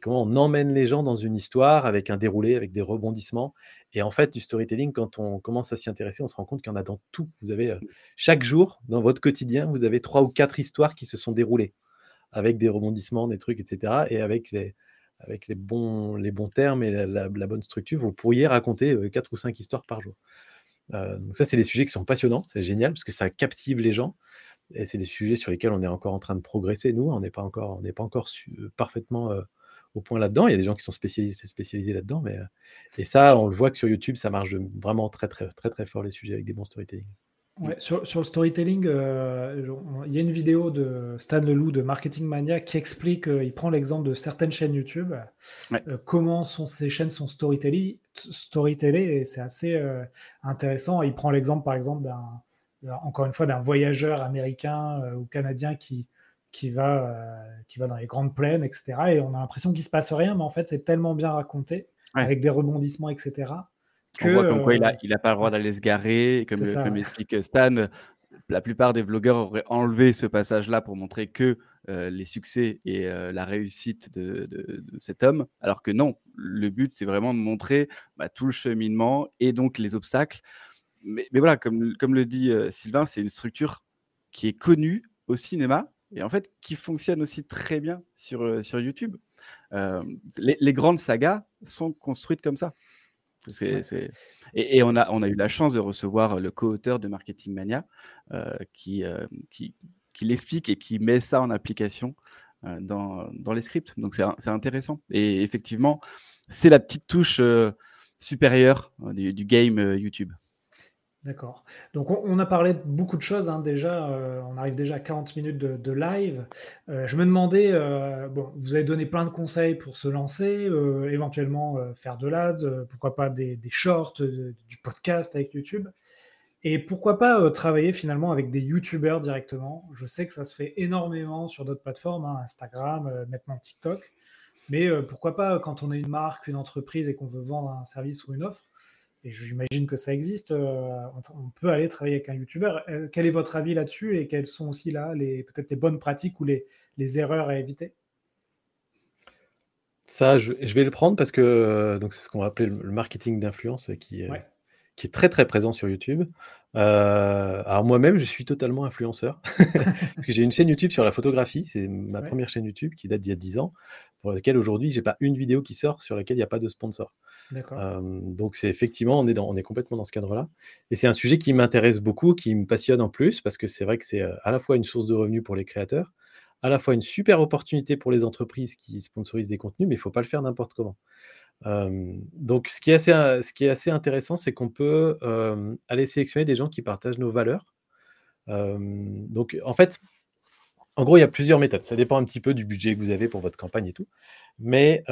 comment on emmène les gens dans une histoire avec un déroulé, avec des rebondissements. Et en fait, du storytelling, quand on commence à s'y intéresser, on se rend compte qu'il y en a dans tout. Vous avez chaque jour, dans votre quotidien, vous avez trois ou quatre histoires qui se sont déroulées avec des rebondissements, des trucs, etc. Et avec les, avec les, bons, termes et la, bonne structure, vous pourriez raconter quatre ou cinq histoires par jour. Euh, donc ça, c'est des sujets qui sont passionnants, c'est génial parce que ça captive les gens. Et c'est des sujets sur lesquels on est encore en train de progresser. Nous, on n'est pas encore, euh, parfaitement euh, au point là-dedans. Il y a des gens qui sont spécialisés, spécialisés là-dedans, mais et ça, on le voit que sur YouTube, ça marche vraiment très très très très fort les sujets avec des bons storytelling. Sur, le storytelling, euh, il y a une vidéo de Stan Leloup de Marketing Mania qui explique, euh, il prend l'exemple de certaines chaînes YouTube, euh, comment sont, ces chaînes sont storytelling, storytellées, et c'est assez intéressant. Il prend l'exemple, par exemple, d'un, encore une fois, d'un voyageur américain ou canadien qui, qui, va, qui va dans les grandes plaines, etc. Et on a l'impression qu'il ne se passe rien, mais en fait, c'est tellement bien raconté, avec des rebondissements, etc On voit comme quoi il a, il a pas le droit d'aller se garer, comme, comme explique Stan. La plupart des vlogueurs auraient enlevé ce passage-là pour montrer que les succès et la réussite de, cet homme, alors que non, le but c'est vraiment de montrer bah, tout le cheminement et donc les obstacles. Mais, mais voilà, comme, comme le dit Sylvain, c'est une structure qui est connue au cinéma et en fait qui fonctionne aussi très bien sur, sur YouTube. les, grandes sagas sont construites comme ça. Et, on, a, on a eu la chance de recevoir le co-auteur de Marketing Mania qui, qui, qui l'explique et qui met ça en application dans, dans, les scripts. Donc c'est intéressant. Et effectivement, c'est la petite touche supérieure du, du game YouTube. D'accord. Donc on, a parlé de beaucoup de choses hein, déjà. on arrive déjà à 40 minutes de, live. je me demandais, bon, vous avez donné plein de conseils pour se lancer, éventuellement faire de l'ADS, pourquoi pas des, shorts, du podcast avec YouTube. Et pourquoi pas euh, travailler finalement avec des youtubeurs directement? Je sais que ça se fait énormément sur d'autres plateformes, hein, Instagram, euh, maintenant TikTok. Mais euh, pourquoi pas quand on est une marque, une entreprise et qu'on veut vendre un service ou une offre Et j'imagine que ça existe. on peut aller travailler avec un youtubeur. quel est votre avis là-dessus et quelles sont aussi là les peut-être les bonnes pratiques ou les, les erreurs à éviter? Ça, je, vais le prendre parce que donc c'est ce qu'on va appeler le marketing d'influence qui qui est très très présent sur YouTube. Euh, alors moi-même, je suis totalement influenceur. Parce que j'ai une chaîne YouTube sur la photographie. C'est ma première chaîne YouTube qui date d'il y a 10 ans, pour laquelle aujourd'hui j'ai pas une vidéo qui sort sur laquelle il n'y a pas de sponsor. Euh, donc c'est effectivement on est dans, on est complètement dans ce cadre-là. Et c'est un sujet qui m'intéresse beaucoup, qui me passionne en plus parce que c'est vrai que c'est euh, à la fois une source de revenus pour les créateurs, à la fois une super opportunité pour les entreprises qui sponsorisent des contenus, mais il faut pas le faire n'importe comment donc ce qui est assez, intéressant, c'est qu'on peut, aller sélectionner des gens qui partagent nos valeurs. donc en fait, en gros, il y a plusieurs méthodes. Ça dépend un petit peu du budget que vous avez pour votre campagne et tout. Mais,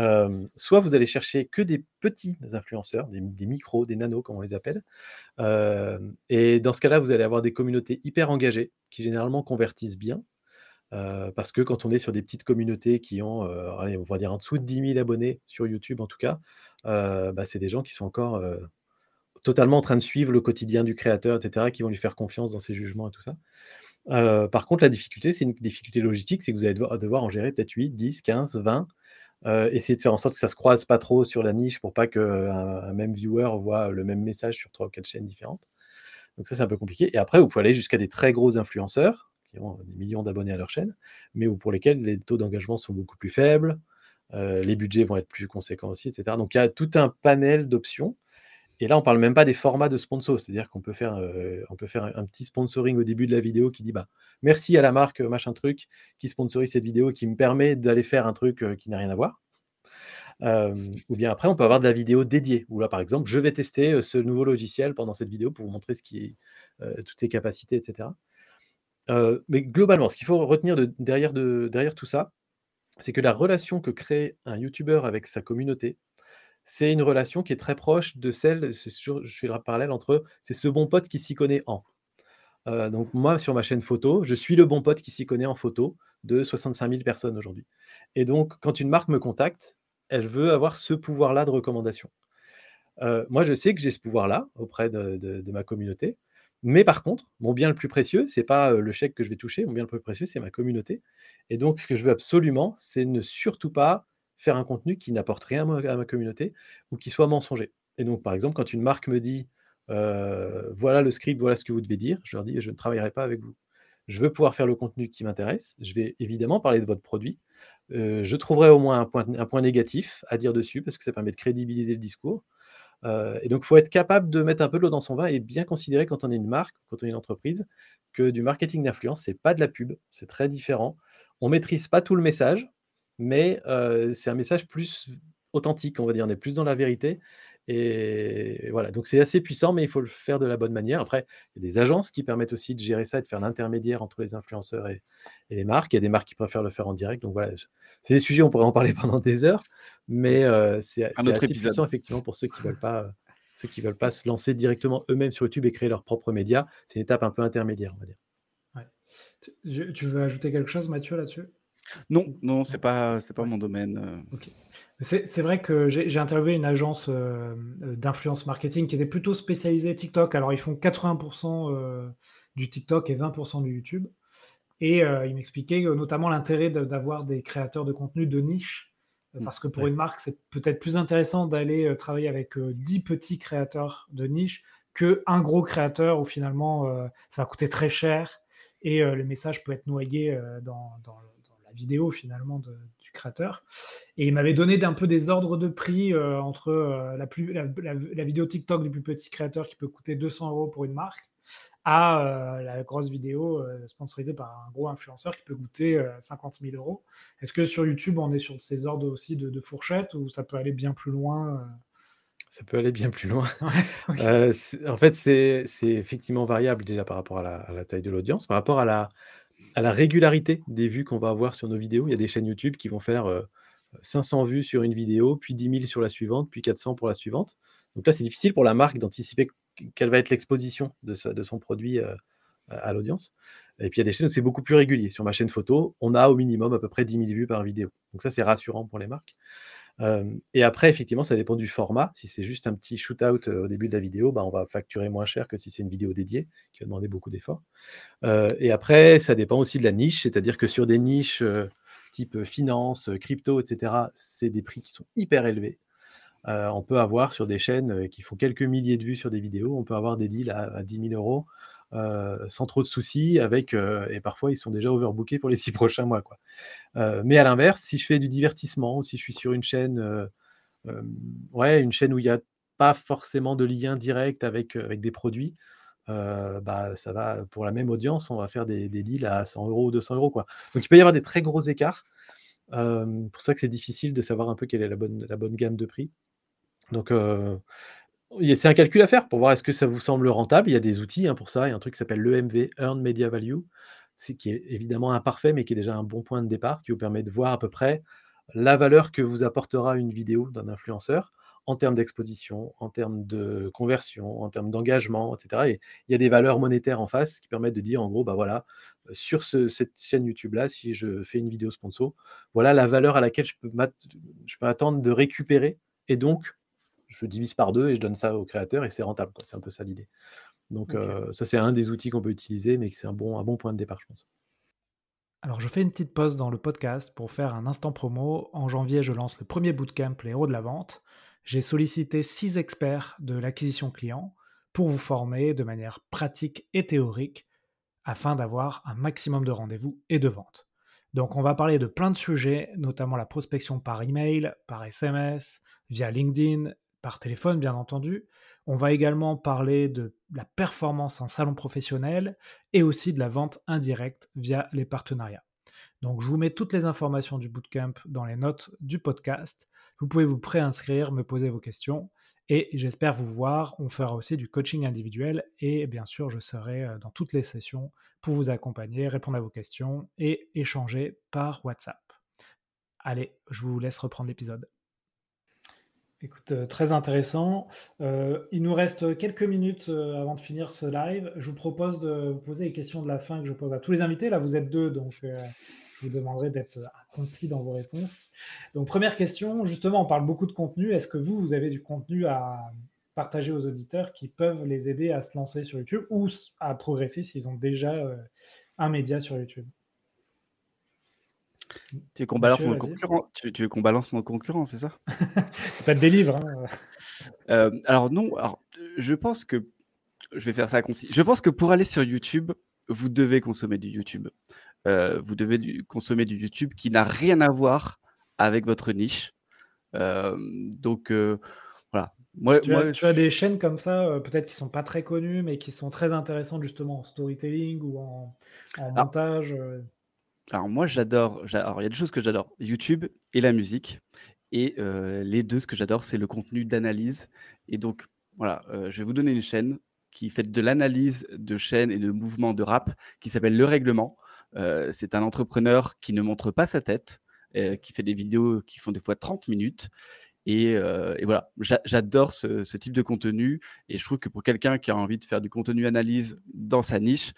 soit vous allez chercher que des petits influenceurs, des micros, des nanos comme on les appelle. et dans ce cas-là, vous allez avoir des communautés hyper engagées qui généralement convertissent bien parce que quand on est sur des petites communautés qui ont, on va dire en dessous de 10 000 abonnés sur YouTube en tout cas, bah, c'est des gens qui sont encore totalement en train de suivre le quotidien du créateur, etc., qui vont lui faire confiance dans ses jugements et tout ça. par contre, la difficulté, c'est une difficulté logistique, c'est que vous allez devoir, en gérer peut-être 8, 10, 15, 20. essayer de faire en sorte que ça se croise pas trop sur la niche pour pas qu'un un même viewer voit le même message sur trois ou quatre chaînes différentes. Donc ça, c'est un peu compliqué. Et après, vous pouvez aller jusqu'à des très gros influenceurs ont des millions d'abonnés à leur chaîne, mais pour lesquels les taux d'engagement sont beaucoup plus faibles, euh, les budgets vont être plus conséquents aussi, etc. Donc il y a tout un panel d'options. Et là, on ne parle même pas des formats de sponsor, c'est-à-dire qu'on peut faire, euh, on peut faire un, petit sponsoring au début de la vidéo qui dit bah, merci à la marque machin truc qui sponsorise cette vidéo qui me permet d'aller faire un truc euh, qui n'a rien à voir. ou bien après, on peut avoir de la vidéo dédiée, où là, par exemple, je vais tester ce nouveau logiciel pendant cette vidéo pour vous montrer ce qui est, toutes ses capacités, etc mais globalement, ce qu'il faut retenir derrière, tout ça, c'est que la relation que crée un youtubeur avec sa communauté, c'est une relation qui est très proche de celle, je fais le parallèle entre c'est ce bon pote qui s'y connaît en. donc moi, sur ma chaîne photo, je suis le bon pote qui s'y connaît en photo de 65 000 personnes aujourd'hui. Et donc, quand une marque me contacte, elle veut avoir ce pouvoir-là de recommandation. moi, je sais que j'ai ce pouvoir-là auprès de ma communauté. Mais par contre, mon bien le plus précieux, c'est pas le chèque que je vais toucher, mon bien le plus précieux, c'est ma communauté. Et donc, ce que je veux absolument, c'est ne surtout pas faire un contenu qui n'apporte rien à ma communauté ou qui soit mensonger. Et donc, par exemple, quand une marque me dit voilà le script, voilà ce que vous devez dire, je leur dis je ne travaillerai pas avec vous. Je veux pouvoir faire le contenu qui m'intéresse. Je vais évidemment parler de votre produit. je trouverai au moins un point, un point négatif à dire dessus parce que ça permet de crédibiliser le discours. Euh, et donc, il faut être capable de mettre un peu de l'eau dans son vin et bien considérer quand on est une marque, quand on est une entreprise, que du marketing d'influence, c'est pas de la pub, c'est très différent. On maîtrise pas tout le message, mais euh, c'est un message plus authentique, on va dire. On est plus dans la vérité et voilà, donc c'est assez puissant, mais il faut le faire de la bonne manière. Après, il y a des agences qui permettent aussi de gérer ça et de faire l'intermédiaire entre les influenceurs et, les marques. Il y a des marques qui préfèrent le faire en direct. Donc voilà, c'est des sujets, on pourrait en parler pendant des heures, mais euh, c'est assez puissant effectivement pour ceux qui veulent pas, ceux qui veulent pas se lancer directement eux-mêmes sur YouTube et créer leurs propres médias. C'est une étape un peu intermédiaire, on va dire. Tu, veux ajouter quelque chose, Mathieu, là-dessus? Non, non, c'est pas, c'est pas mon domaine. Ok. C'est vrai que j'ai interviewé une agence euh, d'influence marketing qui était plutôt spécialisée TikTok. Alors, ils font 80% euh, du TikTok et 20% du YouTube. Et euh, ils m'expliquaient notamment l'intérêt d'avoir des créateurs de contenu de niche. Mmh, parce que pour une marque, c'est peut-être plus intéressant d'aller travailler avec 10 petits créateurs de niche qu'un gros créateur où finalement ça va coûter très cher et le message peut être noyé dans, dans, la vidéo finalement de, créateur. Et il m'avait donné un peu des ordres de prix euh, entre euh, la, plus, la, vidéo TikTok du plus petit créateur qui peut coûter 200 euros pour une marque à euh, la grosse vidéo sponsorisée par un gros influenceur qui peut coûter 50 000 euros. Est-ce que sur YouTube, on est sur ces ordres aussi de, fourchette ou ça peut aller bien plus loin Ça peut aller bien plus loin. en fait, c'est effectivement variable déjà par rapport à la, à la taille de l'audience, par rapport à la, à la régularité des vues qu'on va avoir sur nos vidéos. Il y a des chaînes YouTube qui vont faire 500 vues sur une vidéo, puis 10 000 sur la suivante, puis 400 pour la suivante. Donc là, c'est difficile pour la marque d'anticiper quelle va être l'exposition de, son produit à l'audience. Et puis il y a des chaînes où c'est beaucoup plus régulier. Sur ma chaîne photo, on a au minimum à peu près 10 000 vues par vidéo. Donc ça, c'est rassurant pour les marques et après, effectivement, ça dépend du format. Si c'est juste un petit shoot-out au début de la vidéo, bah, on va facturer moins cher que si c'est une vidéo dédiée, qui va demander beaucoup d'efforts. et après, ça dépend aussi de la niche, c'est-à-dire que sur des niches type finance, crypto, etc., c'est des prix qui sont hyper élevés. on peut avoir sur des chaînes qui font quelques milliers de vues sur des vidéos, on peut avoir des deals à, à 10 000 euros sans trop de soucis, avec euh, et parfois ils sont déjà overbookés pour les six prochains mois. Quoi. Euh, mais à l'inverse, si je fais du divertissement, si je suis sur une chaîne, ouais, une chaîne où il n'y a pas forcément de lien direct avec, avec des produits, bah, ça va, pour la même audience, on va faire des, deals à 100 euros ou 200 euros. Quoi. Donc il peut y avoir des très gros écarts. pour ça que c'est difficile de savoir un peu quelle est la bonne, la bonne gamme de prix. Donc, c'est un calcul à faire pour voir est-ce que ça vous semble rentable. Il y a des outils hein, pour ça. Il y a un truc qui s'appelle l'EMV, Earn Media Value, qui est évidemment imparfait, mais qui est déjà un bon point de départ, qui vous permet de voir à peu près la valeur que vous apportera une vidéo d'un influenceur en termes d'exposition, en termes de conversion, en termes d'engagement, etc. Et il y a des valeurs monétaires en face qui permettent de dire, en gros, bah voilà, sur cette chaîne YouTube-là, si je fais une vidéo sponsor, voilà la valeur à laquelle je peux, je peux attendre de récupérer et donc je divise par deux et je donne ça au créateur et c'est rentable. C'est un peu ça l'idée. Donc euh, ça, c'est un des outils qu'on peut utiliser, mais c'est un bon, un bon point de départ, je pense. Alors je fais une petite pause dans le podcast pour faire un instant promo. En janvier, je lance le premier bootcamp Les héros de la vente. J'ai sollicité six experts de l'acquisition client pour vous former de manière pratique et théorique afin d'avoir un maximum de rendez-vous et de ventes. Donc on va parler de plein de sujets, notamment la prospection par email, par SMS, via LinkedIn, par téléphone, bien entendu. On va également parler de la performance en salon professionnel et aussi de la vente indirecte via les partenariats. Donc, je vous mets toutes les informations du bootcamp dans les notes du podcast. Vous pouvez vous préinscrire, me poser vos questions et j'espère vous voir. On fera aussi du coaching individuel et bien sûr, je serai euh, dans toutes les sessions pour vous accompagner, répondre à vos questions et échanger par WhatsApp. Allez, je vous laisse reprendre l'épisode. Écoute, euh, très intéressant. Euh, il nous reste quelques minutes euh, avant de finir ce live. Je vous propose de vous poser les questions de la fin que je pose à tous les invités. Là, vous êtes deux, donc je vous demanderai d'être concis dans vos réponses. Donc, première question, justement, on parle beaucoup de contenu. Est-ce que vous, vous avez du contenu à partager aux auditeurs qui peuvent les aider à se lancer sur YouTube ou à progresser s'ils ont déjà un média sur YouTube? Tu veux qu'on balance mon concurrent tu, qu'on balance mon concurrent, c'est ça? C'est pas des livres. Hein. Euh, alors non, alors, je pense que je vais faire ça concis. Je pense que pour aller sur YouTube, vous devez consommer du YouTube. Euh, vous devez du, consommer du YouTube qui n'a rien à voir avec votre niche. Euh, donc voilà. Moi, tu, as, tu as, des chaînes comme ça, peut-être qui sont pas très connues, mais qui sont très intéressantes justement en storytelling ou en, en montage. Alors moi j'adore, alors il y a des choses que j'adore, YouTube et la musique. Et les deux ce que j'adore c'est le contenu d'analyse. Et donc voilà, je vais vous donner une chaîne qui fait de l'analyse de chaînes et de mouvements de rap qui s'appelle Le Règlement. c'est un entrepreneur qui ne montre pas sa tête, qui fait des vidéos qui font des fois 30 minutes. Et, voilà, j'adore ce ce type de contenu. Et je trouve que pour quelqu'un qui a envie de faire du contenu analyse dans sa niche,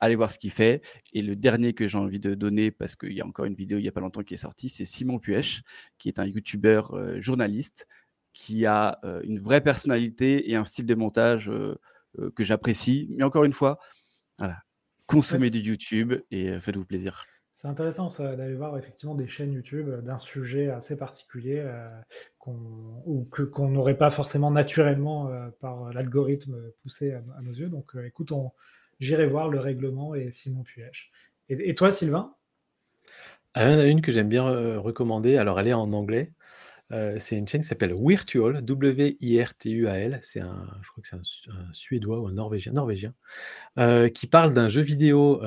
allez voir ce qu'il fait. Et le dernier que j'ai envie de donner, parce qu'il y a encore une vidéo il n'y a pas longtemps qui est sortie, c'est Simon Puech, qui est un youtubeur euh, journaliste qui a euh, une vraie personnalité et un style de montage euh, que j'apprécie. Mais encore une fois, voilà, consommez du YouTube et faites-vous plaisir. C'est intéressant d'aller voir effectivement des chaînes YouTube d'un sujet assez particulier qu'on, ou que, qu'on n'aurait pas forcément naturellement par l'algorithme poussé à, nos yeux. Donc écoute, on, j'irai voir le règlement et Simon Puech. Et, toi, Sylvain? Ah, Il y en a une que j'aime bien euh, recommander. Alors, elle est en anglais. Euh, c'est une chaîne qui s'appelle Virtual, W-I-R-T-U-A-L. C'est un, je crois que c'est un, Suédois ou un Norvégien, Norvégien euh, qui parle d'un jeu vidéo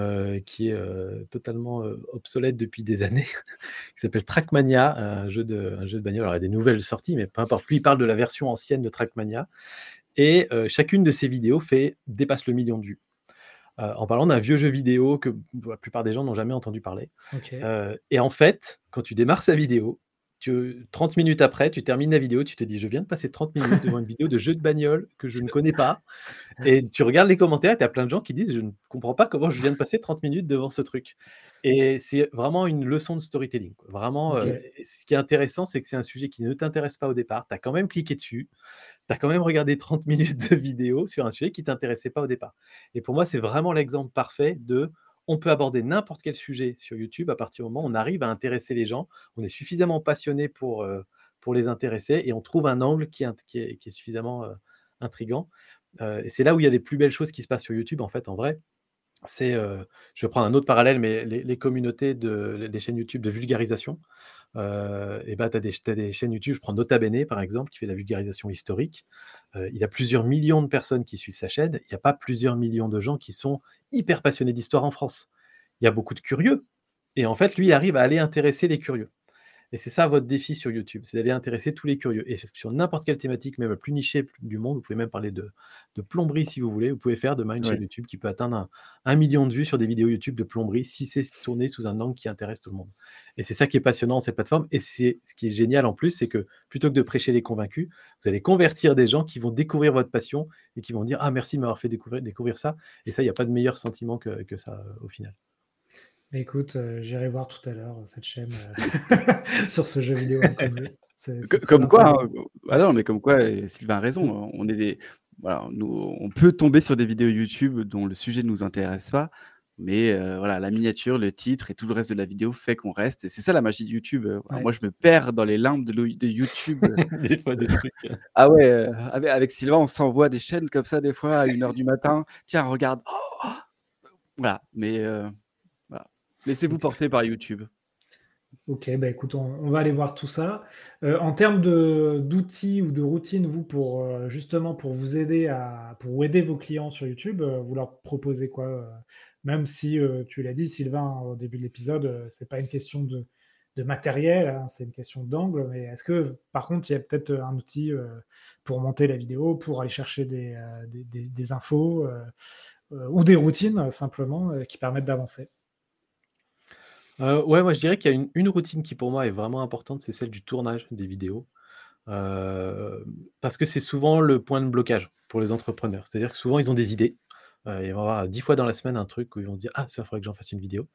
qui est totalement obsolète depuis des années, qui s'appelle Trackmania, un jeu de, un jeu de bagnole. Alors, il y a des nouvelles sorties, mais peu importe. Lui, il parle de la version ancienne de Trackmania. Et chacune de ses vidéos fait, dépasse le million de vues. Euh, en parlant d'un vieux jeu vidéo que la plupart des gens n'ont jamais entendu parler. Euh, et en fait, quand tu démarres sa vidéo, 30 minutes après, tu termines la vidéo, tu te dis, je viens de passer 30 minutes devant une vidéo de jeu de bagnole que je ne connais pas. Et tu regardes les commentaires, tu as plein de gens qui disent, je ne comprends pas comment je viens de passer 30 minutes devant ce truc. Et c'est vraiment une leçon de storytelling. Vraiment, euh, ce qui est intéressant, c'est que c'est un sujet qui ne t'intéresse pas au départ. Tu as quand même cliqué dessus. Tu as quand même regardé 30 minutes de vidéo sur un sujet qui ne t'intéressait pas au départ. Et pour moi, c'est vraiment l'exemple parfait de on peut aborder n'importe quel sujet sur YouTube à partir du moment où on arrive à intéresser les gens, on est suffisamment passionné pour, euh, pour les intéresser et on trouve un angle qui est, qui est, suffisamment euh, intrigant. Euh, et c'est là où il y a les plus belles choses qui se passent sur YouTube, en fait, en vrai. C'est, je vais prendre un autre parallèle, mais les, communautés de les chaînes YouTube de vulgarisation. Et ben, tu as, des chaînes YouTube, je prends Nota Bene par exemple, qui fait la vulgarisation historique. il a plusieurs millions de personnes qui suivent sa chaîne. Il n'y a pas plusieurs millions de gens qui sont hyper passionné d'histoire en France. Il y a beaucoup de curieux. Et en fait, lui arrive à aller intéresser les curieux. Et c'est ça votre défi sur YouTube, c'est d'aller intéresser tous les curieux. Et sur n'importe quelle thématique, même la plus nichée du monde, vous pouvez même parler de, plomberie si vous voulez. Vous pouvez faire demain une chaîne YouTube qui peut atteindre un, million de vues sur des vidéos YouTube de plomberie si c'est tourné sous un angle qui intéresse tout le monde. Et c'est ça qui est passionnant dans cette plateforme. Et c'est ce qui est génial en plus, c'est que plutôt que de prêcher les convaincus, vous allez convertir des gens qui vont découvrir votre passion et qui vont dire Ah, merci de m'avoir fait découvrir, découvrir ça. Et ça, il n'y a pas de meilleur sentiment que, que ça au final. Écoute, euh, j'irai voir tout à l'heure euh, cette chaîne euh, sur ce jeu vidéo comme quoi, hein, ah non, mais comme quoi, Sylvain a raison. On est des, voilà, nous, on peut tomber sur des vidéos YouTube dont le sujet ne nous intéresse pas, mais voilà, la miniature, le titre et tout le reste de la vidéo fait qu'on reste. Et c'est ça la magie de YouTube. Moi, je me perds dans les limbes de, de YouTube. des fois, des trucs. Ah ouais, avec, Sylvain, on s'envoie des chaînes comme ça des fois à 1h du matin. Tiens, regarde. Oh, voilà, mais Laissez-vous porter par YouTube. Ok, bah écoute, on, va aller voir tout ça. Euh, en termes d'outils ou de routines, vous, pour euh, justement pour vous aider à pour aider vos clients sur YouTube, euh, vous leur proposez quoi Même si tu l'as dit, Sylvain, au début de l'épisode, c'est pas une question de, matériel, hein, c'est une question d'angle. Mais est-ce que, par contre, il y a peut-être un outil pour monter la vidéo, pour aller chercher des, des infos ou des routines simplement qui permettent d'avancer? Euh, ouais, moi je dirais qu'il y a une routine qui pour moi est vraiment importante, c'est celle du tournage des vidéos. Euh, parce que c'est souvent le point de blocage pour les entrepreneurs. C'est-à-dire que souvent ils ont des idées, euh, ils vont avoir 10 fois dans la semaine un truc où ils vont se dire: «Ah ça, faudrait que j'en fasse une vidéo»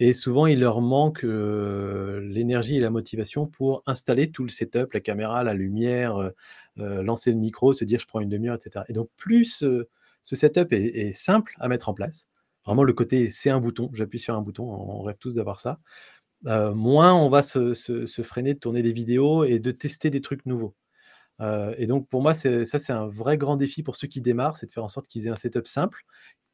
et souvent il leur manque, l'énergie et la motivation pour installer tout le setup, la caméra, la lumière, lancer le micro, se dire: «Je prends une demi heure» etc. et donc plus ce setup est simple à mettre en place Vraiment, le côté c'est un bouton, j'appuie sur un bouton, on rêve tous d'avoir ça. Euh, moins on va se, freiner de tourner des vidéos et de tester des trucs nouveaux. Euh, et donc pour moi, ça c'est un vrai grand défi pour ceux qui démarrent, c'est de faire en sorte qu'ils aient un setup simple,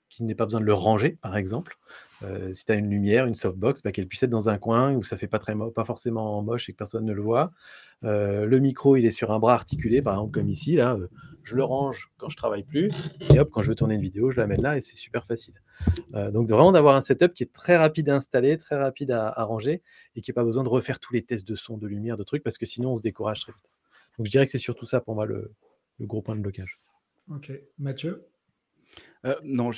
qu'il n'ait pas besoin de le ranger, par exemple. Euh, si tu as une lumière, une softbox, bah, qu'elle puisse être dans un coin où ça fait pas, très pas forcément moche et que personne ne le voit. Euh, le micro, il est sur un bras articulé, par exemple, comme ici. Là, euh, je le range quand je travaille plus. Et hop, quand je veux tourner une vidéo, je la mets là et c'est super facile. donc, vraiment d'avoir un setup qui est très rapide à installer, très rapide à, ranger et qui n'a pas besoin de refaire tous les tests de son, de lumière, de trucs, parce que sinon, on se décourage très vite. Donc, je dirais que c'est surtout ça pour moi le, gros point de blocage. Ok. Mathieu? Non,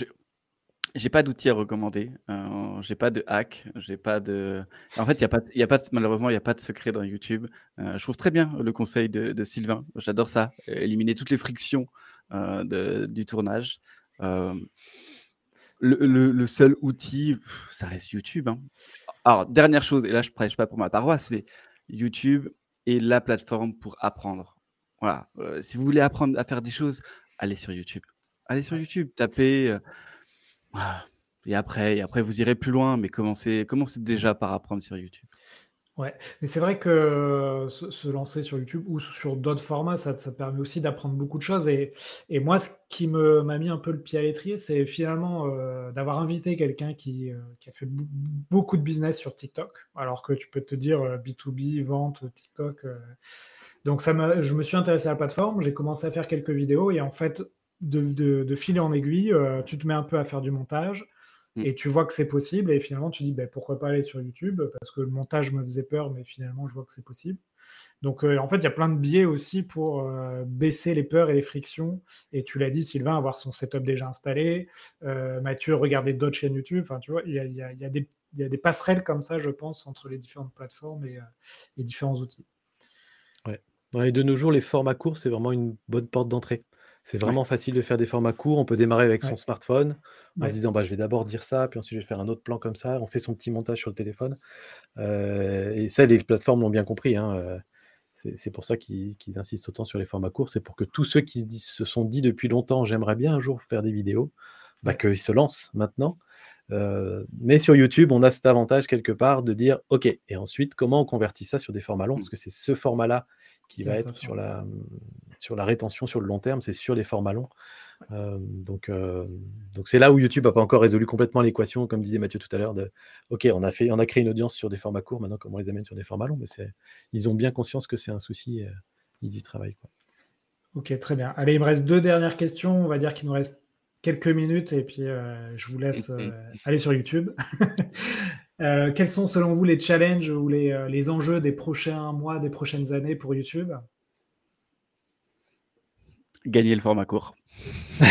j'ai pas d'outils à recommander. Euh, j'ai pas de hack. J'ai pas de. En fait, il y a pas, il y a pas malheureusement, il y a pas de secret dans YouTube. Euh, je trouve très bien le conseil de, de Sylvain. J'adore ça. Éliminer toutes les frictions euh, de, du tournage. le, seul outil, ça reste YouTube. Hein. Alors, dernière chose, et là, je prêche pas pour ma paroisse, mais YouTube est la plateforme pour apprendre. Voilà. Euh, si vous voulez apprendre à faire des choses, allez sur YouTube. Allez sur YouTube, tapez. Euh, et après, et après, vous irez plus loin, mais commencez, commencez déjà par apprendre sur YouTube? Ouais, mais c'est vrai que se, lancer sur YouTube ou sur d'autres formats, ça, ça permet aussi d'apprendre beaucoup de choses. Et, et moi, ce qui m'a mis un peu le pied à l'étrier, c'est finalement euh, d'avoir invité quelqu'un qui, euh, qui a fait beaucoup de business sur TikTok, alors que tu peux te dire B2B, euh, vente, TikTok. Donc ça je me suis intéressé à la plateforme, j'ai commencé à faire quelques vidéos et en fait, de, de, de fil en aiguille, tu te mets un peu à faire du montage. Mmh. Et tu vois que c'est possible, et finalement tu dis ben, pourquoi pas aller sur YouTube, parce que le montage me faisait peur, mais finalement je vois que c'est possible. Donc euh, en fait, il y a plein de biais aussi pour euh, baisser les peurs et les frictions. Et tu l'as dit, Sylvain, avoir son setup déjà installé. Euh, Mathieu, regarder d'autres chaînes YouTube. Enfin, tu vois, il y a, y, a, y, a y a, des passerelles comme ça, je pense, entre les différentes plateformes et les différents outils. Ouais. Et de nos jours, les formats courts, c'est vraiment une bonne porte d'entrée. C'est vraiment facile de faire des formats courts. On peut démarrer avec son smartphone en se disant bah, je vais d'abord dire ça, puis ensuite je vais faire un autre plan comme ça. On fait son petit montage sur le téléphone. Euh, et ça, les plateformes l'ont bien compris. Hein, euh, c'est pour ça qu'ils insistent autant sur les formats courts. C'est pour que tous ceux qui se, disent, se sont dit depuis longtemps j'aimerais bien un jour faire des vidéos, bah, qu'ils se lancent maintenant. Euh, mais sur YouTube, on a cet avantage quelque part de dire OK, et ensuite, comment on convertit ça sur des formats longs? Mmh. Parce que c'est ce format-là qui va être sur la, sur la rétention sur le long terme, c'est sur les formats longs. Euh, donc, euh, donc c'est là où YouTube n'a pas encore résolu complètement l'équation, comme disait Mathieu tout à l'heure, de OK, on a, fait, on a créé une audience sur des formats courts, maintenant comment on les amène sur des formats longs, mais ils ont bien conscience que c'est un souci, ils y travaillent. Quoi. Ok, très bien. Allez, il me reste deux dernières questions. On va dire qu'il nous reste quelques minutes et puis euh, je vous laisse aller sur YouTube. quels sont selon vous les challenges ou les, les, enjeux des prochains mois, des prochaines années pour YouTube? Gagner le format court.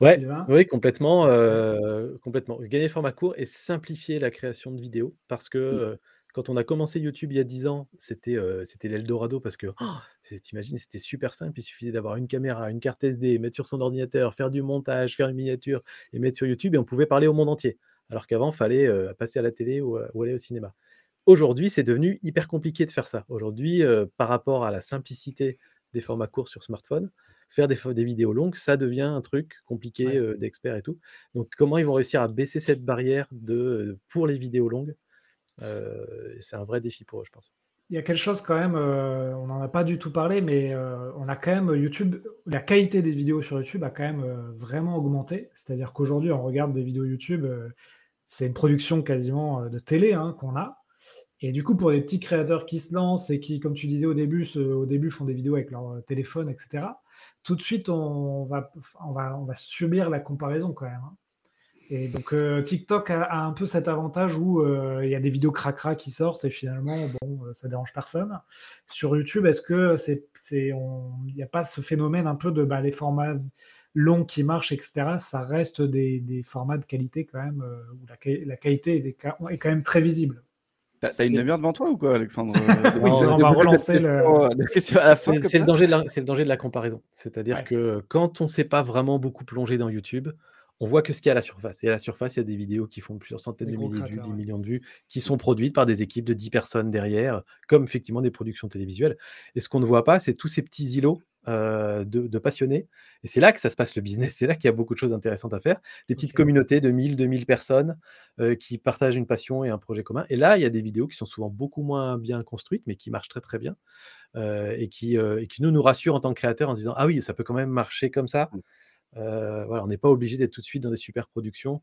ouais, oui, complètement, euh, complètement. Gagner le format court et simplifier la création de vidéos parce que euh, quand on a commencé YouTube il y a 10 ans, c'était euh, c'était l'Eldorado parce que oh, t'imagines, c'était super simple. Il suffisait d'avoir une caméra, une carte SD, mettre sur son ordinateur, faire du montage, faire une miniature et mettre sur YouTube et on pouvait parler au monde entier. Alors qu'avant, il fallait passer à la télé ou aller au cinéma. Aujourd'hui, c'est devenu hyper compliqué de faire ça. Aujourd'hui, euh, par rapport à la simplicité des formats courts sur smartphone, faire des, des vidéos longues, ça devient un truc compliqué euh, d'expert et tout. Donc, comment ils vont réussir à baisser cette barrière de, pour les vidéos longues? C'est un vrai défi pour eux, je pense. Il y a quelque chose quand même, on n'en a pas du tout parlé, mais on a quand même YouTube, la qualité des vidéos sur YouTube a quand même vraiment augmenté. C'est-à-dire qu'aujourd'hui, on regarde des vidéos YouTube, c'est une production quasiment de télé hein, qu'on a. Et du coup, pour les petits créateurs qui se lancent et qui, comme tu disais au début, au début font des vidéos avec leur euh, téléphone, etc., tout de suite, on va, on va, on va subir la comparaison quand même. Hein. Et donc, euh, TikTok a, un peu cet avantage où euh, il y a des vidéos cracra qui sortent et finalement, bon, ça dérange personne. Sur YouTube, est-ce que c'est, il n'y a pas ce phénomène un peu de bah, les formats longs qui marchent, etc. Ça reste des, des formats de qualité quand même, où la, la qualité est, est quand même très visible. T'as une demi-heure devant toi ou quoi, Alexandre? Oui, on va relancer le... C'est le, danger de la, le danger de la comparaison. C'est-à-dire que quand on ne s'est pas vraiment beaucoup plongé dans YouTube, on voit que ce qu'il y a à la surface. Et à la surface, il y a des vidéos qui font plusieurs centaines de milliers de vues, 10 millions de vues, qui sont produites par des équipes de 10 personnes derrière, comme effectivement des productions télévisuelles. Et ce qu'on ne voit pas, c'est tous ces petits îlots euh, de, passionnés. Et c'est là que ça se passe le business, c'est là qu'il y a beaucoup de choses intéressantes à faire. Des petites communautés de 1000, 2000 personnes euh, qui partagent une passion et un projet commun. Et là, il y a des vidéos qui sont souvent beaucoup moins bien construites, mais qui marchent très très bien. Euh, et, qui, et qui nous nous rassurent en tant que créateurs en disant Ah oui, ça peut quand même marcher comme ça. Mmh. voilà, on n'est pas obligé d'être tout de suite dans des super productions.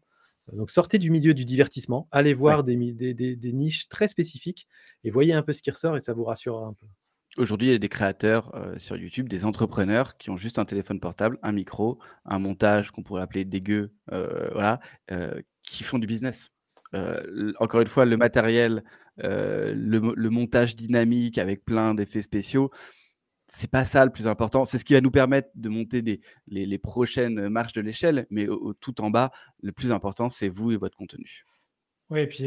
Donc sortez du milieu du divertissement, allez voir des, des, des, niches très spécifiques et voyez un peu ce qui ressort et ça vous rassurera un peu. Aujourd'hui, il y a des créateurs euh, sur YouTube, des entrepreneurs qui ont juste un téléphone portable, un micro, un montage qu'on pourrait appeler dégueu, euh, voilà, euh, qui font du business. encore une fois, le matériel, le, montage dynamique avec plein d'effets spéciaux, c'est pas ça le plus important. C'est ce qui va nous permettre de monter des, les, prochaines marches de l'échelle, mais tout en bas, le plus important, c'est vous et votre contenu. Oui, et puis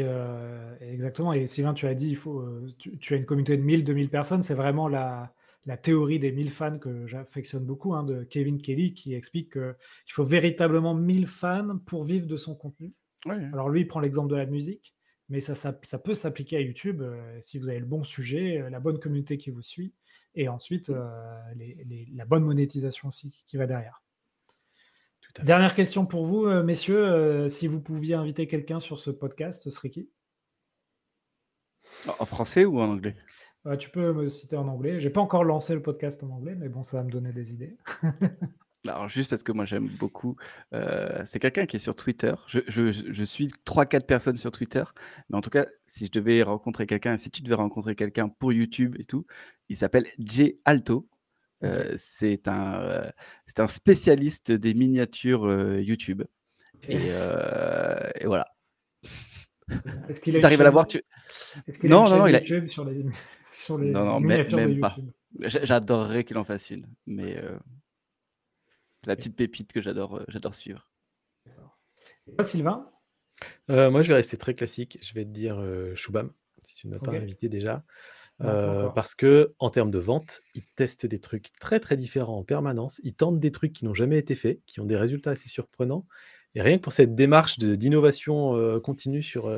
exactement. Et Sylvain, tu as dit, il faut, tu, as une communauté de 1000, 2000 personnes. C'est vraiment la, la théorie des 1000 fans que j'affectionne beaucoup, hein, de Kevin Kelly, qui explique qu'il faut véritablement 1000 fans pour vivre de son contenu. Alors lui, il prend l'exemple de la musique, mais ça, ça, peut s'appliquer à YouTube euh, si vous avez le bon sujet, euh, la bonne communauté qui vous suit, et ensuite euh, la bonne monétisation aussi qui va derrière. Dernière question pour vous, messieurs. si vous pouviez inviter quelqu'un sur ce podcast, ce serait qui? En français ou en anglais? Tu peux me citer en anglais. J'ai pas encore lancé le podcast en anglais, mais bon, ça va me donner des idées. Alors, juste parce que moi j'aime beaucoup, euh, c'est quelqu'un qui est sur Twitter. Je, je, je suis 3-4 personnes sur Twitter, mais en tout cas, si je devais rencontrer quelqu'un, si tu devais rencontrer quelqu'un pour YouTube et tout, il s'appelle J Alto. Euh, c'est un, euh, c'est un spécialiste des miniatures YouTube. Et, et voilà. Si tu arrives à l'avoir, tu. Non, non, non, il a. Sur les, sur les non, non, même, pas. J'adorerais qu'il en fasse une, mais. C'est la petite pépite que j'adore, euh, j'adore suivre. Et Sylvain? Euh, Moi, je vais rester très classique. Je vais te dire euh, Shubham, si tu n'as pas invité déjà. parce que en termes de vente, ils testent des trucs très très différents en permanence. Ils tentent des trucs qui n'ont jamais été faits, qui ont des résultats assez surprenants. Et rien que pour cette démarche d'innovation continue sur,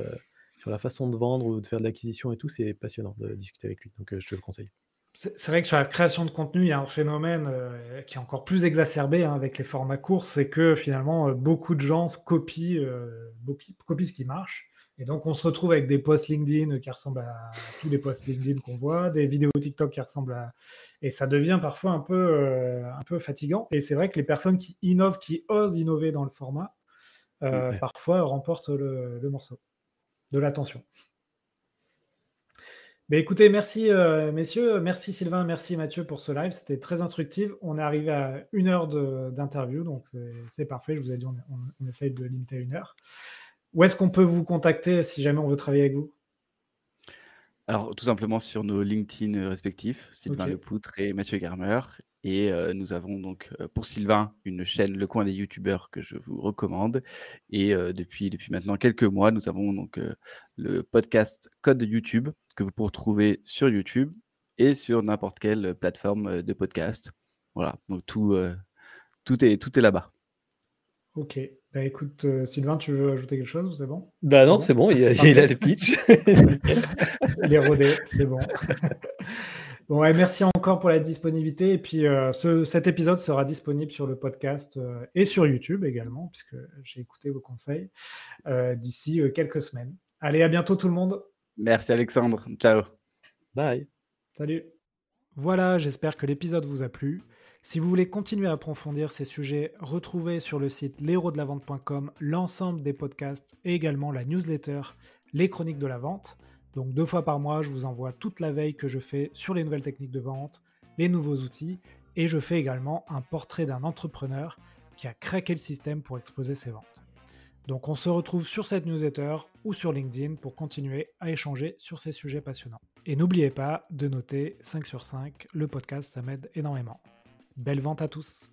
sur la façon de vendre ou de faire de l'acquisition et tout, c'est passionnant de discuter avec lui. Donc je te le conseille c'est vrai que sur la création de contenu, il y a un phénomène euh, qui est encore plus exacerbé hein, avec les formats courts, c'est que finalement, euh, beaucoup de gens copient, euh, copient ce qui marche. Et donc, on se retrouve avec des posts LinkedIn qui ressemblent à tous les posts LinkedIn qu'on voit, des vidéos TikTok qui ressemblent à... Et ça devient parfois un peu, un peu fatigant. Et c'est vrai que les personnes qui innovent, qui osent innover dans le format, parfois remportent le, le morceau de l'attention. Ben, écoutez, merci euh, messieurs, merci Sylvain, merci Mathieu pour ce live, c'était très instructif. On est arrivé à une heure d'interview, donc c'est parfait. Je vous ai dit, on, essaye de limiter à une heure. Où est-ce qu'on peut vous contacter si jamais on veut travailler avec vous? Alors, tout simplement sur nos LinkedIn respectifs, Sylvain Lepoutre et Mathieu Garmer. Et nous avons donc pour Sylvain une chaîne Le Coin des YouTubeurs que je vous recommande. Et depuis, depuis maintenant quelques mois, nous avons donc le podcast Code YouTube que vous pourrez trouver sur YouTube et sur n'importe quelle plateforme de podcast. Voilà, donc tout, tout est, tout est là-bas. Ok. Bah écoute, Sylvain, tu veux ajouter quelque chose? C'est bon? Bah non, c'est bon, il, a, il a le pitch. il est rodé, c'est bon. Bon, merci encore pour la disponibilité. Et puis, euh, cet épisode sera disponible sur le podcast euh, et sur YouTube également, puisque j'ai écouté vos conseils euh, d'ici quelques semaines. Allez, à bientôt tout le monde. Merci Alexandre. Ciao. Bye. Salut. Voilà, j'espère que l'épisode vous a plu. Si vous voulez continuer à approfondir ces sujets, retrouvez sur le site l'héros-de-la-vente.com l'ensemble des podcasts et également la newsletter Les Chroniques de la Vente. Donc deux fois par mois, je vous envoie toute la veille que je fais sur les nouvelles techniques de vente, les nouveaux outils, et je fais également un portrait d'un entrepreneur qui a craqué le système pour exploser ses ventes. Donc on se retrouve sur cette newsletter ou sur LinkedIn pour continuer à échanger sur ces sujets passionnants. Et n'oubliez pas de noter 5 sur 5, le podcast ça m'aide énormément. Belle vente à tous